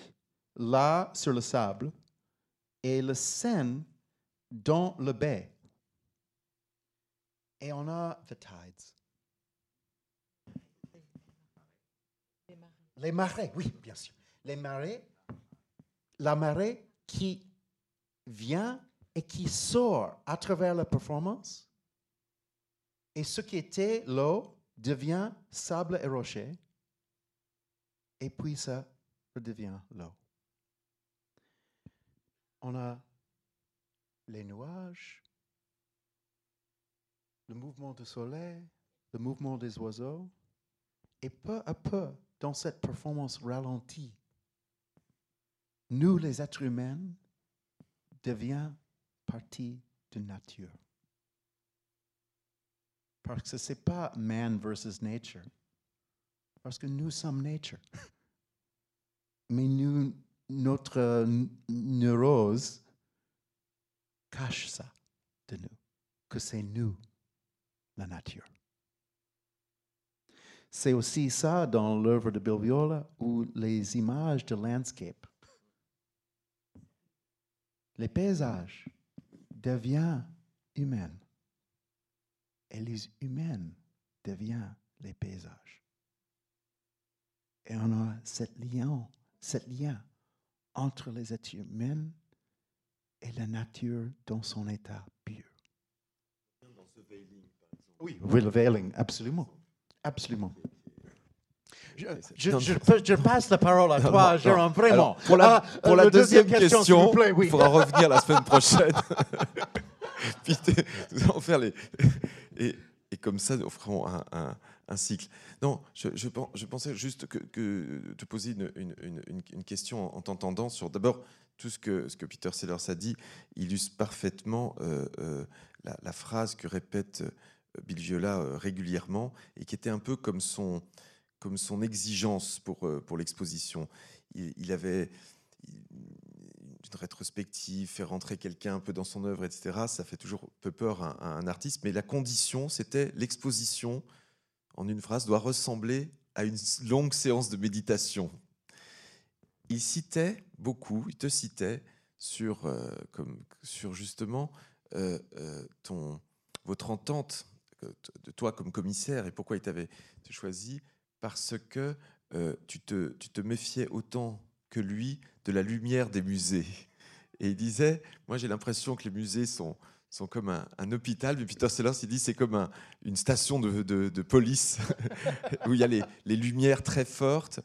S3: là sur le sable et la scène dans le baie. Et on a the tides. Les marées, oui, bien sûr. Les marées, la marée qui vient et qui sort à travers la performance. Et ce qui était l'eau devient sable et rocher, et puis ça redevient l'eau. On a les nuages, le mouvement du soleil, le mouvement des oiseaux, et peu à peu, dans cette performance ralentie, nous, les êtres humains, devions partie de nature. Parce que ce n'est pas man versus nature. Parce que nous sommes nature. Mais nous, notre neurose cache ça de nous, que c'est nous, la nature. C'est aussi ça dans l'œuvre de Bill Viola ou les images de landscape. Les paysages deviennent humains et les humains deviennent les paysages. Et on a cette lien, cette lien entre les êtres humains et la nature dans son état pur. Oui, le veiling, absolument. Absolument. Je, passe la parole à toi, Jérôme, vraiment.
S2: pour la, ah, pour la deuxième, question, il faudra revenir la semaine prochaine. nous allons faire les. Et, et, comme ça, nous ferons un, un, cycle. Non, je, je, pensais juste que, que te poser une, une, une, question en t'entendant sur d'abord tout ce que, ce que Peter Sellers a dit illustre parfaitement euh, euh, la, la, phrase que répète Bill Viola euh, régulièrement et qui était un peu comme son, comme son exigence pour, euh, pour l'exposition. Il, avait une rétrospective, faire rentrer quelqu'un un peu dans son œuvre, etc. Ça fait toujours peu peur à, un artiste, mais la condition, c'était l'exposition, en une phrase, doit ressembler à une longue séance de méditation. Il citait beaucoup, il te citait sur, euh, comme, sur justement ton, votre entente de toi comme commissaire et pourquoi il t'avait choisi Parce que euh, tu, te, tu te méfiais autant que lui de la lumière des musées. Et il disait, moi j'ai l'impression que les musées sont, sont comme un, hôpital, mais Peter Sellers, il dit c'est comme un, une station de, de, police où il y a les, les, lumières très fortes.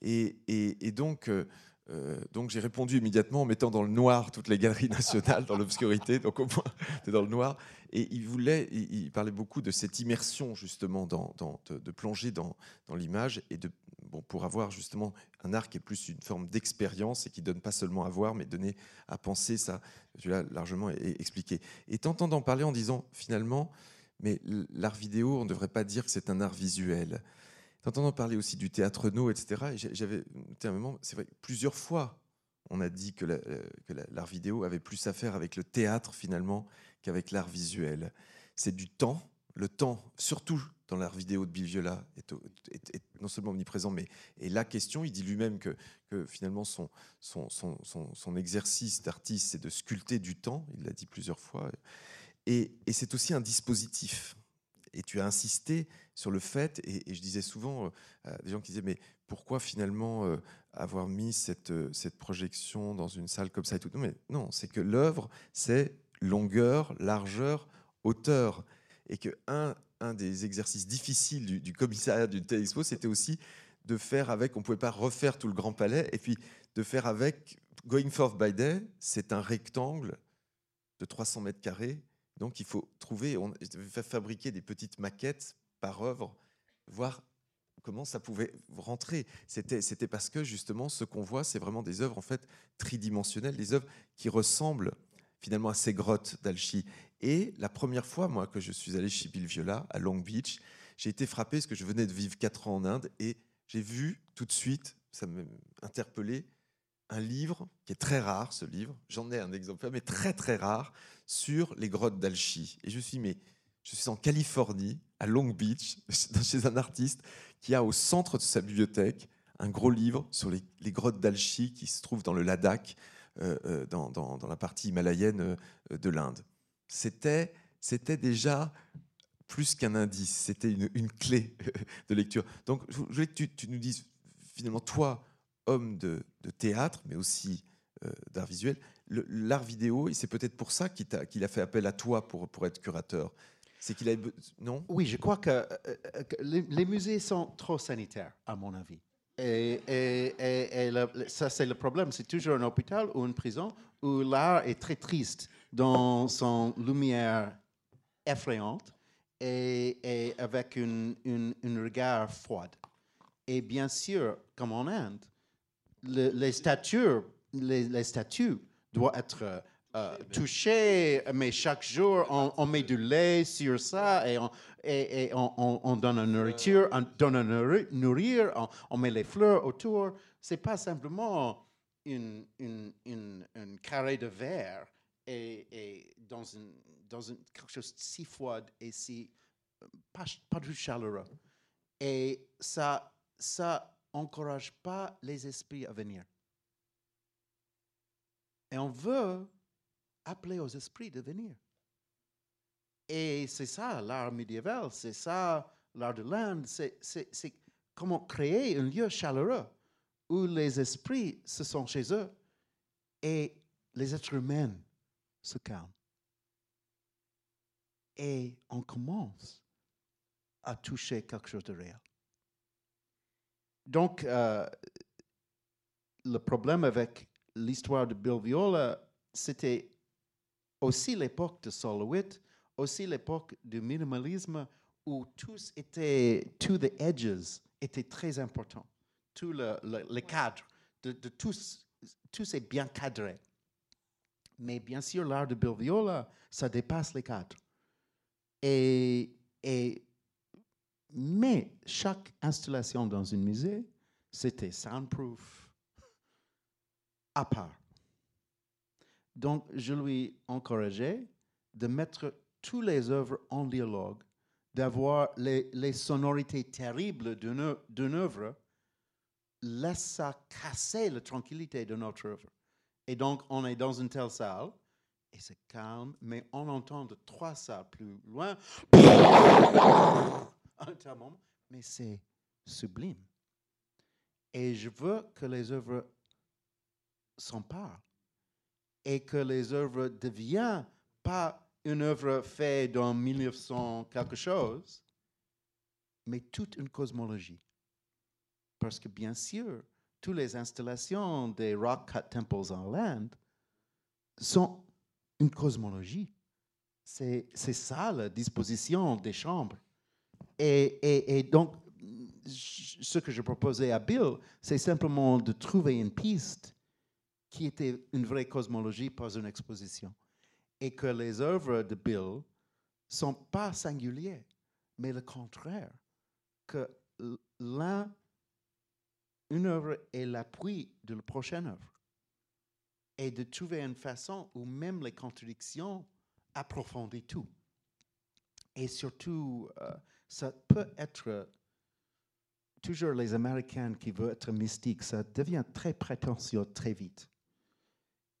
S2: Et, et, donc, euh, euh, donc j'ai répondu immédiatement en mettant dans le noir toutes les galeries nationales, dans l'obscurité, donc au moins c'est dans le noir. Et il voulait, il, parlait beaucoup de cette immersion justement, de, plonger dans, l'image et de, bon, pour avoir justement un art qui est plus une forme d'expérience et qui donne pas seulement à voir, mais donner à penser. Ça, tu l'as largement expliqué. Et t'entendant parler en disant finalement, mais l'art vidéo, on ne devrait pas dire que c'est un art visuel. T'entendant parler aussi du théâtre no, etc. J'avais un moment, c'est vrai, plusieurs fois, on a dit que l'art vidéo avait plus à faire avec le théâtre finalement qu'avec l'art visuel. C'est du temps, le temps, surtout dans l'art vidéo de Bill Viola, est, non seulement omniprésent, mais et la question, il dit lui-même que, finalement son, exercice d'artiste, c'est de sculpter du temps, il l'a dit plusieurs fois, et, et c'est aussi un dispositif. Et tu as insisté sur le fait, et, je disais souvent euh, à des gens qui disaient, mais pourquoi finalement euh, avoir mis cette, euh, cette projection dans une salle comme ça et tout? Non, non, c'est que l'œuvre, c'est longueur, largeur, hauteur. Et que un, un des exercices difficiles du, commissariat d'une telle expo, c'était aussi de faire avec, on ne pouvait pas refaire tout le Grand Palais, et puis de faire avec, Going Forth by Day, c'est un rectangle de 300 mètres carrés, donc il faut trouver, on fabriquer des petites maquettes par œuvre, voir comment ça pouvait rentrer. C'était, parce que justement, ce qu'on voit, c'est vraiment des œuvres en fait tridimensionnelles, des œuvres qui ressemblent finalement à ces grottes d'Alchi. Et la première fois, moi, que je suis allé chez Bill Viola, à Long Beach, j'ai été frappé parce que je venais de vivre quatre ans en Inde et j'ai vu tout de suite, ça m'a interpellé, un livre qui est très rare, ce livre, j'en ai un exemplaire, mais très très rare, sur les grottes d'Alchi. Et je suis mais je suis en Californie, à Long Beach, chez un artiste qui a au centre de sa bibliothèque un gros livre sur les, grottes d'Alchi qui se trouvent dans le Ladakh, euh, euh, dans, la partie himalayenne euh, de l'Inde. C'était, c'était déjà plus qu'un indice, c'était une, clé de lecture. Donc, je voulais que tu, nous dises, finalement, toi, homme de, théâtre, mais aussi d'art visuel, l'art vidéo, c'est peut-être pour ça qu'il a, fait appel à toi pour, être curateur. C'est qu'il a non?
S3: Oui, je crois que, les, musées sont trop sanitaires, à mon avis. Et, ça, c'est le problème. C'est toujours un hôpital ou une prison où l'art est très triste dans son lumière effrayante et, avec une, une, regard froide. Et bien sûr, comme en Inde, les statues, les, statues doivent être euh, touchées, mais chaque jour, on, met du lait sur ça et on, et, on, donne une nourriture, on donne à nourrir, on, met les fleurs autour. C'est pas simplement une, une, une, carré de verre et, dans, une, dans une, quelque chose de si froid et si pas, pas du chaleureux. Et ça, ça encourage pas les esprits à venir. Et on veut appeler aux esprits de venir. Et c'est ça l'art médiéval, c'est ça l'art de l'Inde, c'est comment créer un lieu chaleureux où les esprits se sont chez eux et les êtres humains se calment. Et on commence à toucher quelque chose de réel. Donc, euh, le problème avec l'histoire de Bill Viola, c'était aussi l'époque de Solowit, aussi l'époque du minimalisme où tous étaient, to the edges étaient très importants. Tout le, le, cadre de, de tous, tous est bien cadré. Mais bien sûr, l'art de Bill Viola, ça dépasse les cadres. Et, et, mais chaque installation dans un musée, c'était soundproof, à part. Donc, je lui encourageais de mettre toutes les œuvres en dialogue, d'avoir les, les, sonorités terribles d'une œuvre, laisse ça casser la tranquillité de notre œuvre. Et donc, on est dans une telle salle, et c'est calme, mais on entend de trois salles plus loin, mais c'est sublime. Et je veux que les œuvres s'emparent et que les œuvres deviennent pas une œuvre faite dans 1900 quelque chose, mais toute une cosmologie. Parce que bien sûr, toutes les installations des rock cut temples en Inde sont une cosmologie. C'est ça la disposition des chambres. Et, et, donc, ce que je proposais à Bill, c'est simplement de trouver une piste qui était une vraie cosmologie, pas une exposition et que les œuvres de Bill sont pas singulières, mais le contraire, que l'un, une œuvre est l'appui de la prochaine œuvre, et de trouver une façon où même les contradictions approfondissent tout. Et surtout, euh, ça peut être toujours les Américains qui veulent être mystiques, ça devient très prétentieux très vite.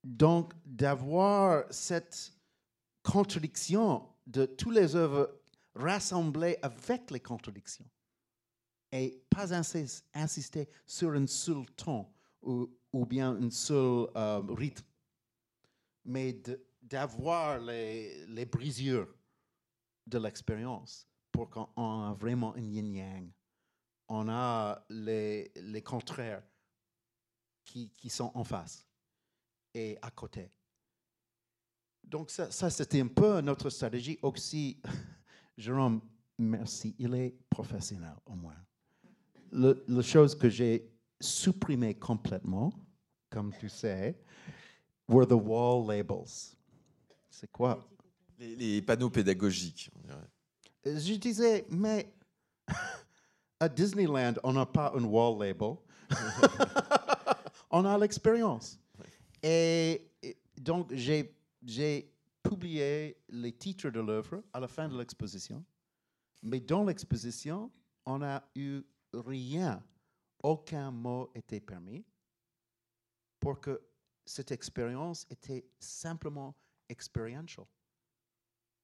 S3: Donc, d'avoir cette contradiction de toutes les œuvres rassemblées avec les contradictions et pas insister sur un seul ton ou, bien un seul euh, rythme, mais d'avoir les, brisures de l'expérience pour qu'on ait vraiment un yin-yang. On a les, contraires qui sont en face et à côté. Donc ça, ça c'était un peu notre stratégie aussi. Jérôme, merci. Il est professionnel au moins. Le, la chose que j'ai supprimée complètement, comme tu sais, were the wall labels. C'est quoi?
S2: Les, les, panneaux pédagogiques.
S3: Je disais, mais à Disneyland, on n'a pas un wall label. on a l'expérience. Et, donc, j'ai, publié les titres de l'œuvre à la fin de l'exposition. Mais dans l'exposition, on n'a eu rien, aucun mot était permis pour que cette expérience était simplement expériential.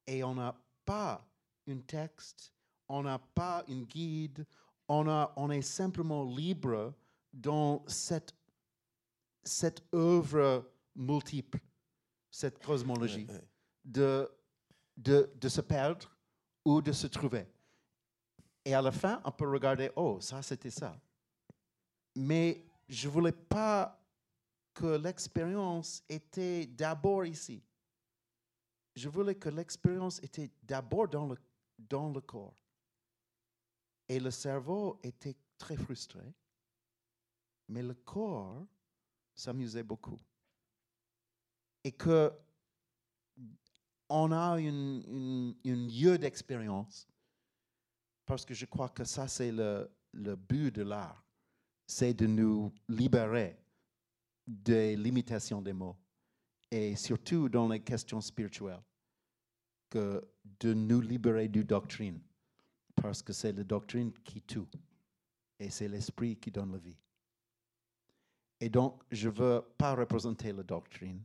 S3: Et on n'a pas un texte, on n'a pas une guide, on, a, on est simplement libre dans cette cette œuvre multiple, cette cosmologie, De, de, de, se perdre où de se trouver. Et à la fin, on peut regarder, oh, ça c'était ça. Mais je ne voulais pas que l'expérience était d'abord ici. Je voulais que l'expérience était d'abord dans le, dans le corps. Et le cerveau était très frustré, mais le corps s'amusait beaucoup. Et que on a une, lieu d'expérience, parce que je crois que ça, c'est le, le but de l'art, c'est de nous libérer des limitations des mots, et surtout dans les questions spirituelles, que de nous libérer du doctrine, parce que c'est la doctrine qui tue, et c'est l'esprit qui donne la vie. Et donc, je ne veux pas représenter la doctrine,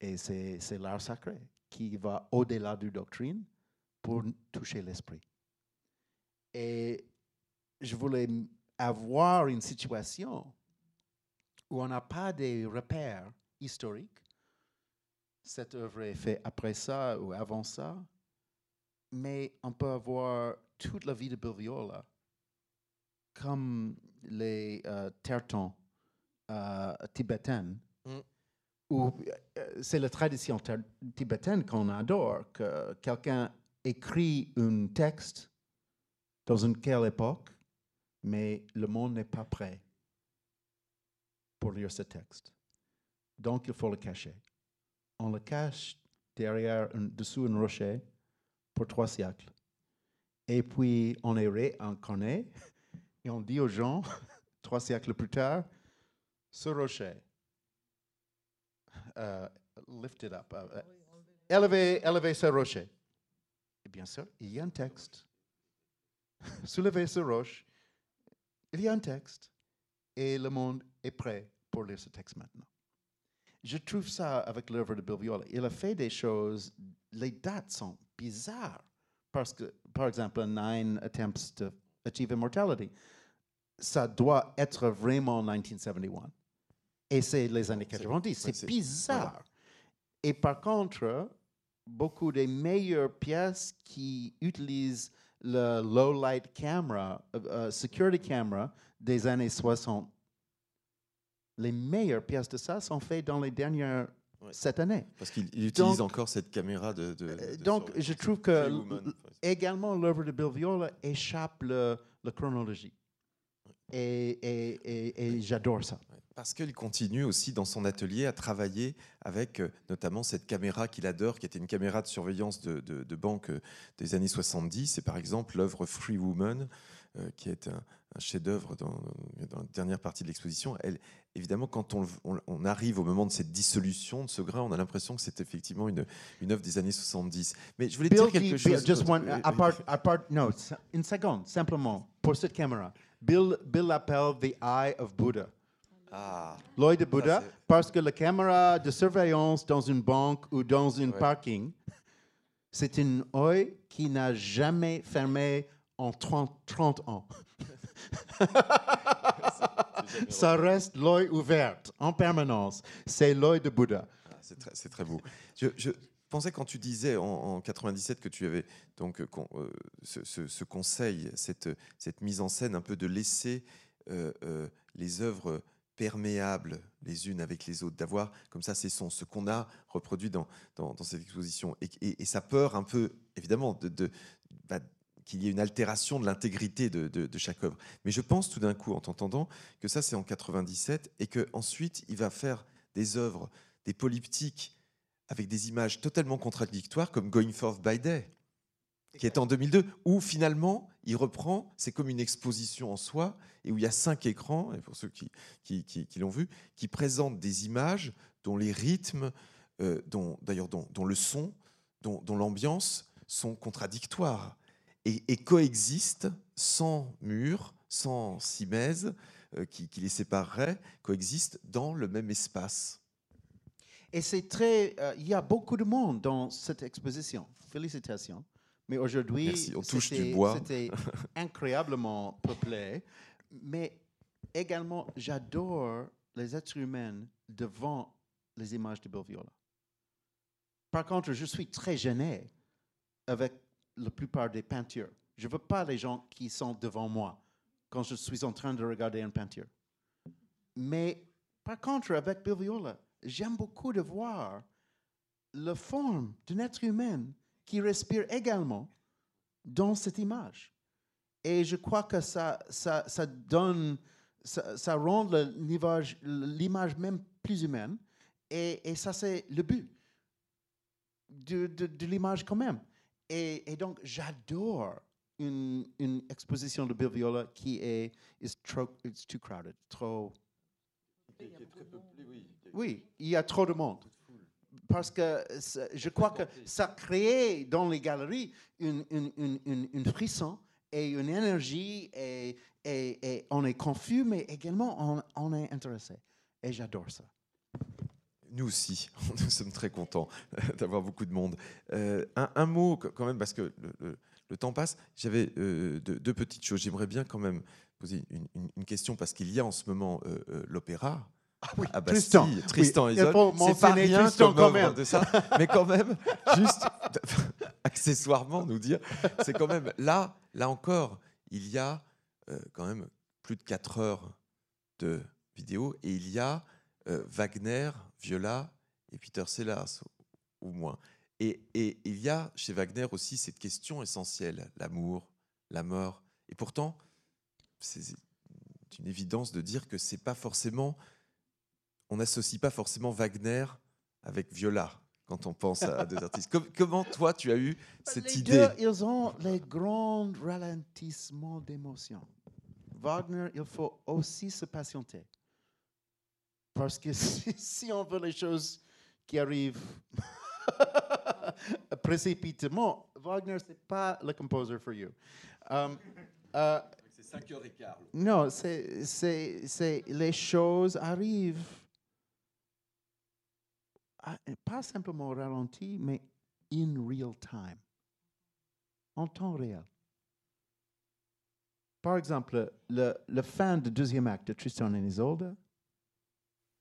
S3: et c'est l'art sacré qui va au-delà du doctrine pour toucher l'esprit. Et je voulais avoir une situation où on n'a pas de repères historiques. Cette œuvre est faite après ça ou avant ça, mais on peut avoir toute la vie de Bill Viola comme les euh, tertons euh, tibétaines mm ou euh, c'est la tradition tibétaine qu'on adore, que quelqu'un écrit un texte dans une quelle époque, mais le monde n'est pas prêt pour lire ce texte. Donc il faut le cacher. On le cache derrière, dessous un rocher pour trois siècles. Et puis on est réincarné et on dit aux gens, trois siècles plus tard, ce rocher uh, lift it up. Élevez, élevez ce rocher. Et bien sûr, il y a un texte. Soulevez ce roche. Il y a un texte. Et le monde est prêt pour lire ce texte maintenant. Je trouve ça avec l'œuvre de Bill Viola. Il a fait des choses, les dates sont bizarres. Parce que, par exemple, Nine Attempts to Achieve Immortality, ça doit être vraiment 1971. Et c'est les années 90. C'est bizarre. Et par contre, beaucoup des meilleures pièces qui utilisent le low light camera, uh, security camera des années 60, les meilleures pièces de ça sont faites dans les dernières cette année.
S2: Parce qu'il utilise encore cette caméra de.
S3: Euh, donc, je trouve que également l'œuvre de Bill Viola échappe la chronologie. Et, et, et j'adore ça.
S2: Parce qu'il continue aussi dans son atelier à travailler avec euh, notamment cette caméra qu'il adore, qui était une caméra de surveillance de, banque euh, des années 70. Et par exemple l'œuvre Free Woman, euh, qui est un, chef-d'œuvre dans, la dernière partie de l'exposition. Elle, évidemment, quand on, arrive au moment de cette dissolution de ce grain, on a l'impression que c'est effectivement une, une œuvre des années 70. Mais je voulais dire quelque chose.
S3: Just one, note, une seconde, simplement, pour cette caméra. Bill, Bill l'appelle The Eye of Buddha. Ah. L'œil de Bouddha, parce que la caméra de surveillance dans une banque ou dans un parking, c'est une œil qui n'a jamais fermé en 30, 30 ans. Ça reste l'œil ouvert en permanence. C'est l'œil de Bouddha.
S2: Ah, c'est très, beau. Je, pensais quand tu disais en, 97 que tu avais donc euh, euh, ce, conseil, cette, mise en scène un peu de laisser euh, les œuvres perméables les unes avec les autres, d'avoir comme ça ces sons, ce qu'on a reproduit dans, cette exposition. Et, sa peur un peu, évidemment, de, de bah, qu'il y ait une altération de l'intégrité de, chaque œuvre. Mais je pense tout d'un coup, en t'entendant, que ça c'est en 97 et qu'ensuite il va faire des œuvres, des polyptiques avec des images totalement contradictoires comme Going Forth by Day qui est en 2002, où finalement il reprend, c'est comme une exposition en soi, et où il y a cinq écrans, et pour ceux qui, qui, l'ont vu, qui présentent des images dont les rythmes, euh, dont, d'ailleurs dont, le son, dont, l'ambiance sont contradictoires et, coexistent sans mur, sans simèse euh, qui, les séparerait, coexistent dans le même espace.
S3: Et c'est très. Euh, il y a beaucoup de monde dans cette exposition. Félicitations. Mais aujourd'hui, c'était incroyablement peuplé. Mais également, j'adore les êtres humains devant les images de Bill Viola. Par contre, je suis très gêné avec la plupart des peintures. Je ne veux pas les gens qui sont devant moi quand je suis en train de regarder une peinture. Mais par contre, avec Bill Viola, j'aime beaucoup de voir la forme d'un être humain qui respire également dans cette image. Et je crois que ça, ça, donne, ça, rend l'image même plus humaine. Et, ça, c'est le but de, l'image quand même. Et, donc, j'adore une, exposition de Bill Viola qui est too crowded, trop. Oui, il y a trop de monde. Parce que je crois que ça crée dans les galeries une, une, une, une frisson et une énergie et, et, et, on est confus, mais également on, on est intéressé. Et j'adore ça.
S2: Nous aussi, nous sommes très contents d'avoir beaucoup de monde. Euh, un, un, mot quand même, parce que le, le, temps passe. J'avais euh, deux, deux, petites choses. J'aimerais bien quand même poser une, une, une question, parce qu'il y a en ce moment euh, euh l'opéra.
S3: Ah oui,
S2: à Bastille, Tristan, Tristan oui, Isolde. C'est pas rien Tristan quand même. de ça, mais quand même, juste accessoirement nous dire, c'est quand même là, là encore, il y a euh, quand même plus de 4 heures de vidéo et il y a euh, Wagner, Viola et Peter Sellars, ou moins. Et, et, il y a chez Wagner aussi cette question essentielle, l'amour, la mort. Et pourtant, c'est une évidence de dire que c'est pas forcément, on n'associe pas forcément Wagner avec Viola quand on pense à deux artistes. comment toi tu as eu cette
S3: les
S2: idée
S3: deux, Ils ont les grands ralentissements d'émotion. Wagner, il faut aussi se patienter. Parce que si, si on veut les choses qui arrivent précipitamment, Wagner, ce n'est pas le composer for you. Um,
S2: uh, c'est 5 heures et quart.
S3: Non, c'est les choses arrivent pas simplement ralenti, mais in real time, en temps réel. Par exemple, le, le fin du deuxième acte de Tristan et Isolde,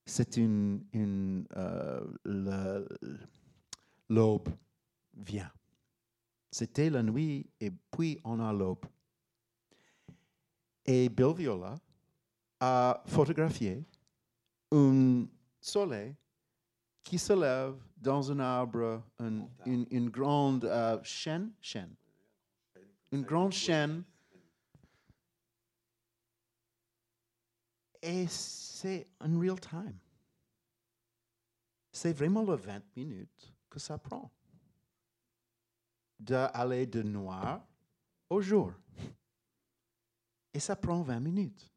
S3: c'est une, une euh, l'aube vient. C'était la nuit et puis on a l'aube. Et Bill Viola a photographié un soleil qui se lève dans un arbre, un, une, une, grande euh, chêne, une grande chêne. Et c'est en real time. C'est vraiment le 20 minutes que ça prend d'aller de noir au jour. Et ça prend 20 minutes.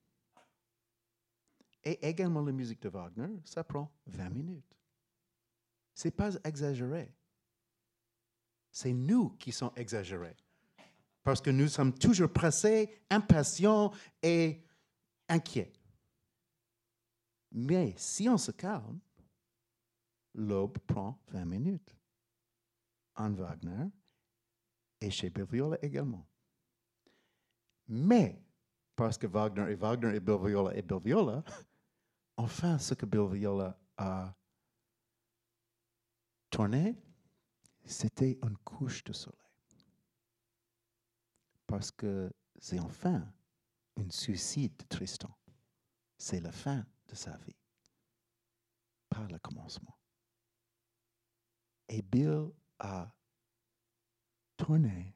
S3: Et également la musique de Wagner, ça prend 20 minutes n'est pas exagéré. C'est nous qui sommes exagérés. Parce que nous sommes toujours pressés, impatients et inquiets. Mais si on se calme, l'aube prend 20 minutes. En Wagner et chez Bill Viola également. Mais, parce que Wagner et Wagner et Bill Viola et Bill Viola, enfin, ce que Bill Viola a tourné, c'était une couche de soleil. Parce que c'est enfin un suicide de Tristan. C'est la fin de sa vie, pas le commencement. Et Bill a tourné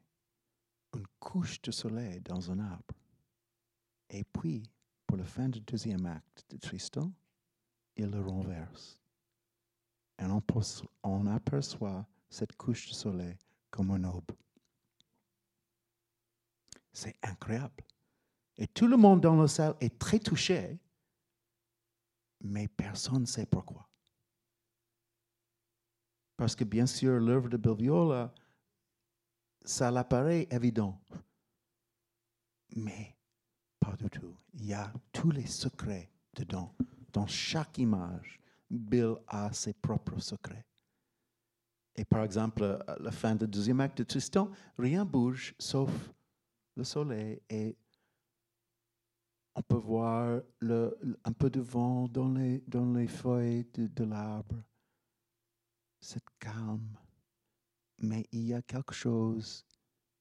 S3: une couche de soleil dans un arbre. Et puis, pour la fin du deuxième acte de Tristan, il le renverse et on, on aperçoit cette couche de soleil comme un aube. C'est incroyable. Et tout le monde dans la salle est très touché, mais personne ne sait pourquoi. Parce que bien sûr, l'œuvre de Viola, ça l'apparaît évident. Mais pas du tout. Il y a tous les secrets dedans, dans chaque image, Bill a ses propres secrets. Et par exemple, à la fin du deuxième acte de Tristan, rien bouge sauf le soleil et on peut voir un peu de vent dans les, dans les feuilles de, de l'arbre. C'est calme, mais il y a quelque chose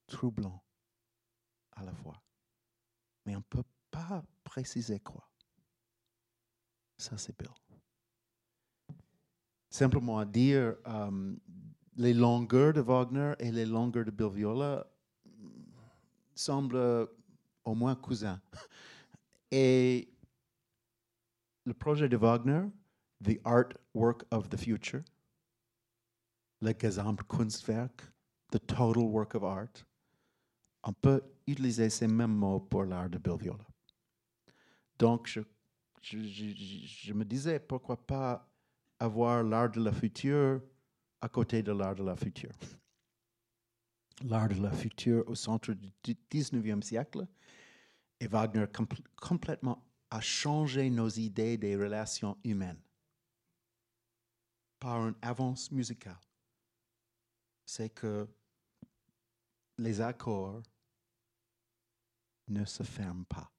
S3: troublant à la fois. Mais on ne peut pas préciser quoi. Ça, c'est Bill. Simplement à dire, euh, les longueurs de Wagner et les longueurs de Bill Viola semblent au moins cousins. Et le projet de Wagner, The Art Work of the Future, le Gesamtkunstwerk, The Total Work of Art, on peut utiliser ces mêmes mots pour l'art de Bill Viola. Donc, je, me disais, pourquoi pas avoir l'art de la future à côté de l'art de la future? L'art de la future au centre du 19e siècle, et Wagner compl complètement a changé nos idées des relations humaines par une avance musicale. C'est que les accords ne se ferment pas.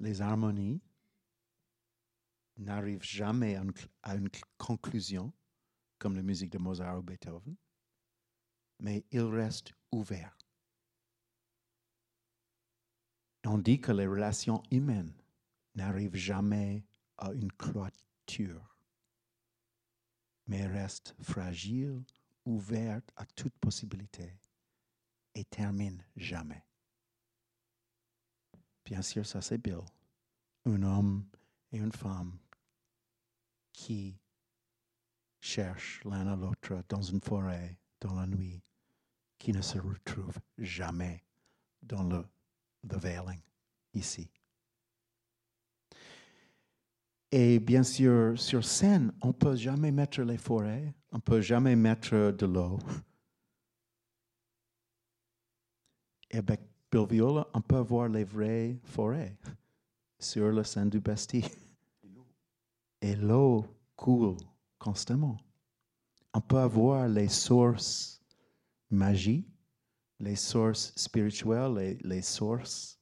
S3: Les harmonies n'arrivent jamais à une, conclusion, comme la musique de Mozart ou Beethoven, mais ils restent ouverts. On dit que les relations humaines n'arrivent jamais à une clôture, mais restent fragiles, ouvertes à toute possibilité et terminent jamais. Bien sûr, ça c'est Bill, un homme et une femme qui cherchent l'un à l'autre dans une forêt, dans la nuit, qui ne se retrouvent jamais dans le, le veiling ici. Et bien sûr, sur scène, on ne peut jamais mettre les forêts, on ne peut jamais mettre de l'eau. Et avec Bill Viola, on peut voir les vraies forêts sur le sein du Bastille. Et l'eau coule constamment. On peut avoir les sources magiques, les sources spirituelles, les, les sources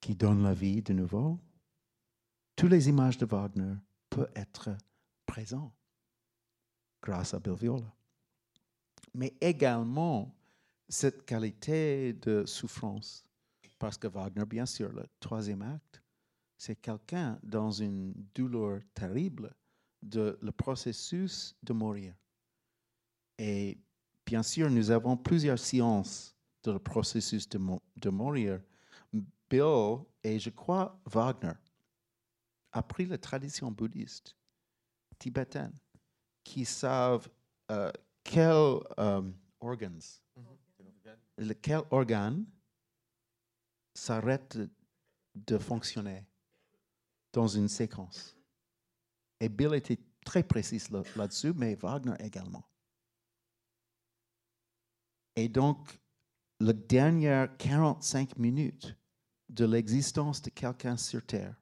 S3: qui donnent la vie de nouveau. Toutes les images de Wagner peuvent être présentes grâce à Bill Viola. Mais également, cette qualité de souffrance parce que Wagner, bien sûr, le troisième acte, c'est quelqu'un dans une douleur terrible de le processus de mourir. Et bien sûr, nous avons plusieurs sciences de le processus de, mourir. Bill et je crois Wagner a pris la tradition bouddhiste tibétaine qui savent euh, quels euh, organes, mm-hmm. Quel organe s'arrête de fonctionner dans une séquence? Et Bill était très précis là-dessus, mais Wagner également. Et donc, les dernières 45 minutes de l'existence de quelqu'un sur Terre,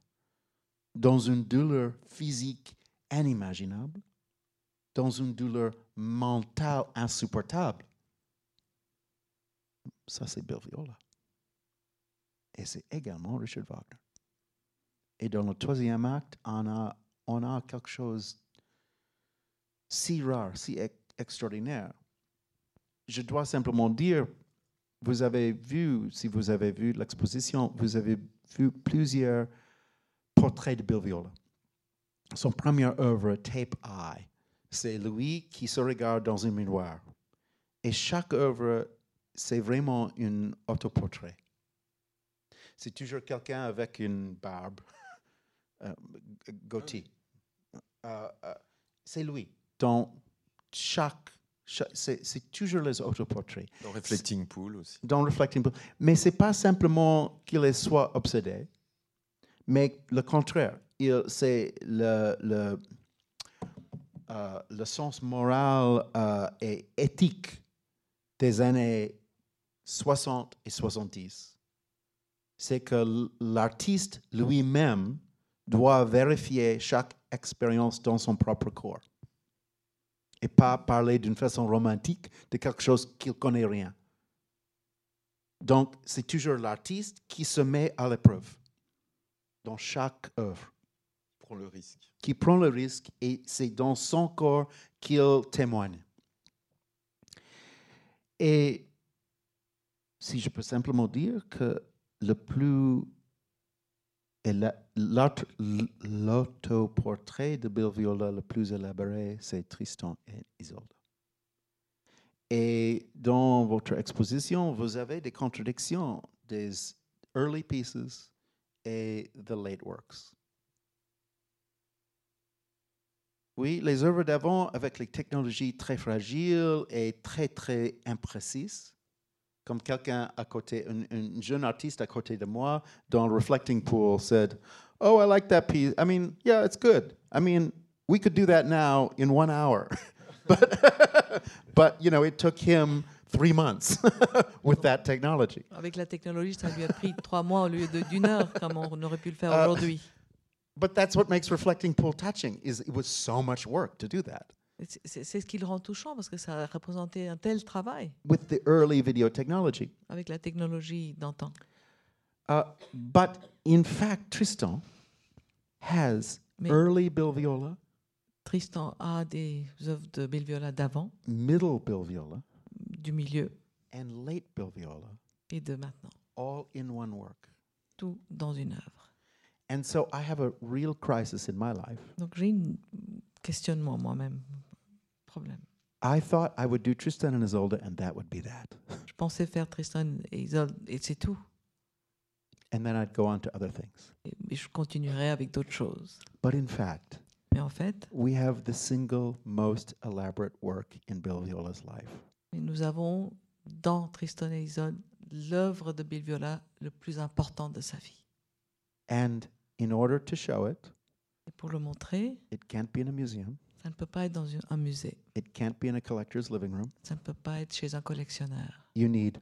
S3: dans une douleur physique inimaginable, dans une douleur mentale insupportable, ça c'est Bill Viola. Et c'est également Richard Wagner. Et dans le troisième acte, on a, quelque chose si rare, si extraordinaire. Je dois simplement dire, vous avez vu, si vous avez vu l'exposition, vous avez vu plusieurs portraits de Bill Viola. Son première œuvre, Tape Eye, c'est lui qui se regarde dans un miroir. Et chaque œuvre, c'est vraiment un autoportrait c'est toujours quelqu'un avec une barbe, euh, goatee. Euh, euh, c'est lui. Dans chaque, c'est toujours les autoportraits.
S2: Dans Reflecting Pool aussi.
S3: Dans Reflecting Pool. Mais c'est pas simplement qu'il soit obsédé, mais le contraire. C'est le, le, le sens moral et éthique des années 60 et 70 c'est que l'artiste lui-même doit vérifier chaque expérience dans son propre corps et pas parler d'une façon romantique de quelque chose qu'il ne connaît rien. Donc, c'est toujours l'artiste qui se met à l'épreuve dans chaque œuvre.
S2: Prend le risque.
S3: Qui prend le risque et c'est dans son corps qu'il témoigne. Et si je peux simplement dire que le plus l'autoportrait de Bill Viola le plus élaboré, c'est Tristan et Isolde. Et dans votre exposition, vous avez des contradictions des early pieces et the late works. Oui, les œuvres d'avant avec les technologies très fragiles et très, très imprécises, comme quelqu'un à côté, un, jeune artiste à côté de moi dans Reflecting Pool said, Oh, I like that piece. I mean, yeah, it's good. I mean, we could do that now in one hour. but, but, you know, it took him three months with that technology.
S4: Avec la technologie, ça lui a pris trois mois au lieu d'une heure, comme on aurait pu le faire uh, aujourd'hui.
S3: But that's what makes Reflecting Pool touching, is it was so much work to do that.
S4: C'est ce qui le rend touchant parce que ça a représenté un tel travail.
S3: With the early video technology.
S4: Avec la technologie d'antan.
S3: Uh, but in fact, Tristan has Mais early Bill Viola.
S4: Tristan a des œuvres de Bill Viola d'avant.
S3: Middle Bill Viola.
S4: Du milieu.
S3: And late Bill Viola.
S4: Et de maintenant.
S3: All in one work.
S4: Tout dans une œuvre.
S3: And so I have a real crisis in my life.
S4: Donc j'ai un questionnement moi-même, problème.
S3: I thought I would do Tristan and Isolde and that would be that.
S4: Je pensais faire Tristan et Isolde et c'est tout.
S3: And then I'd go on to other things.
S4: Et je continuerai avec d'autres choses.
S3: But in fact,
S4: Mais en fait,
S3: we have the single most elaborate work in Bill Viola's life.
S4: nous avons dans Tristan et Isolde l'œuvre de Bill Viola le plus important de sa vie.
S3: And in order to show it,
S4: et pour le montrer,
S3: it can't be in a museum.
S4: Ça ne peut pas être dans un musée.
S3: It can't be in a collector's living room.
S4: Ça ne peut pas être chez un collectionneur.
S3: You need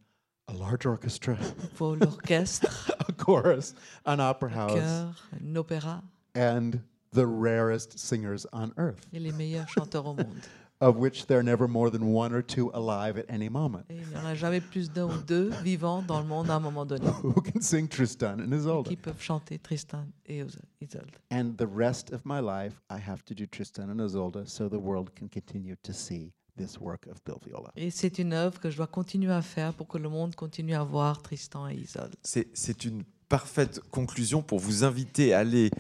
S3: a large orchestra.
S4: Il faut l'orchestre.
S3: a chorus, an opera house.
S4: Un chœur, un opéra.
S3: And the rarest singers on earth.
S4: Et les meilleurs chanteurs au monde.
S3: Of which there are never more than one or two alive at any moment.
S4: Et il n'y en a jamais plus d'un ou deux vivants dans le monde à un moment donné.
S3: Who can sing Tristan and Isolde?
S4: Qui peuvent chanter Tristan et Isolde.
S3: And the rest of my life, I have to do Tristan and Isolde so the world can continue to see this work of Bill Viola.
S4: Et c'est une œuvre que je dois continuer à faire pour que le monde continue à voir Tristan et Isolde.
S2: C'est une parfaite conclusion pour vous inviter à aller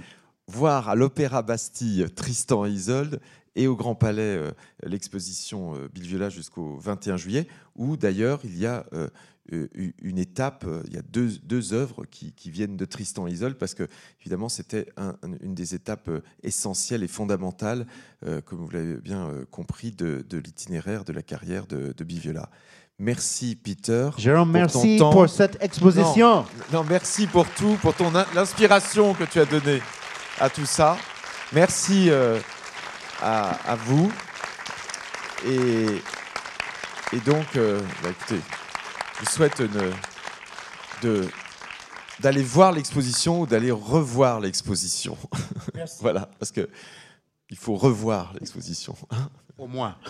S2: voir à l'Opéra Bastille Tristan et Isolde et au Grand Palais euh, l'exposition euh, Bill Viola jusqu'au 21 juillet, où d'ailleurs il y a euh, une étape, il y a deux, deux œuvres qui, qui, viennent de Tristan et Isolde, parce que évidemment c'était une des étapes essentielles et fondamentales, comme vous l'avez bien compris, de, de l'itinéraire de la carrière de, de Bill Viola. Merci Peter.
S3: Jérôme, merci pour cette exposition.
S2: Non, merci pour tout, pour ton l'inspiration que tu as donnée à tout ça. Merci à, vous. Et, et donc, euh, bah, écoutez, je vous souhaite de, d'aller voir l'exposition ou d'aller revoir l'exposition. voilà, parce que il faut revoir l'exposition.
S3: Au moins.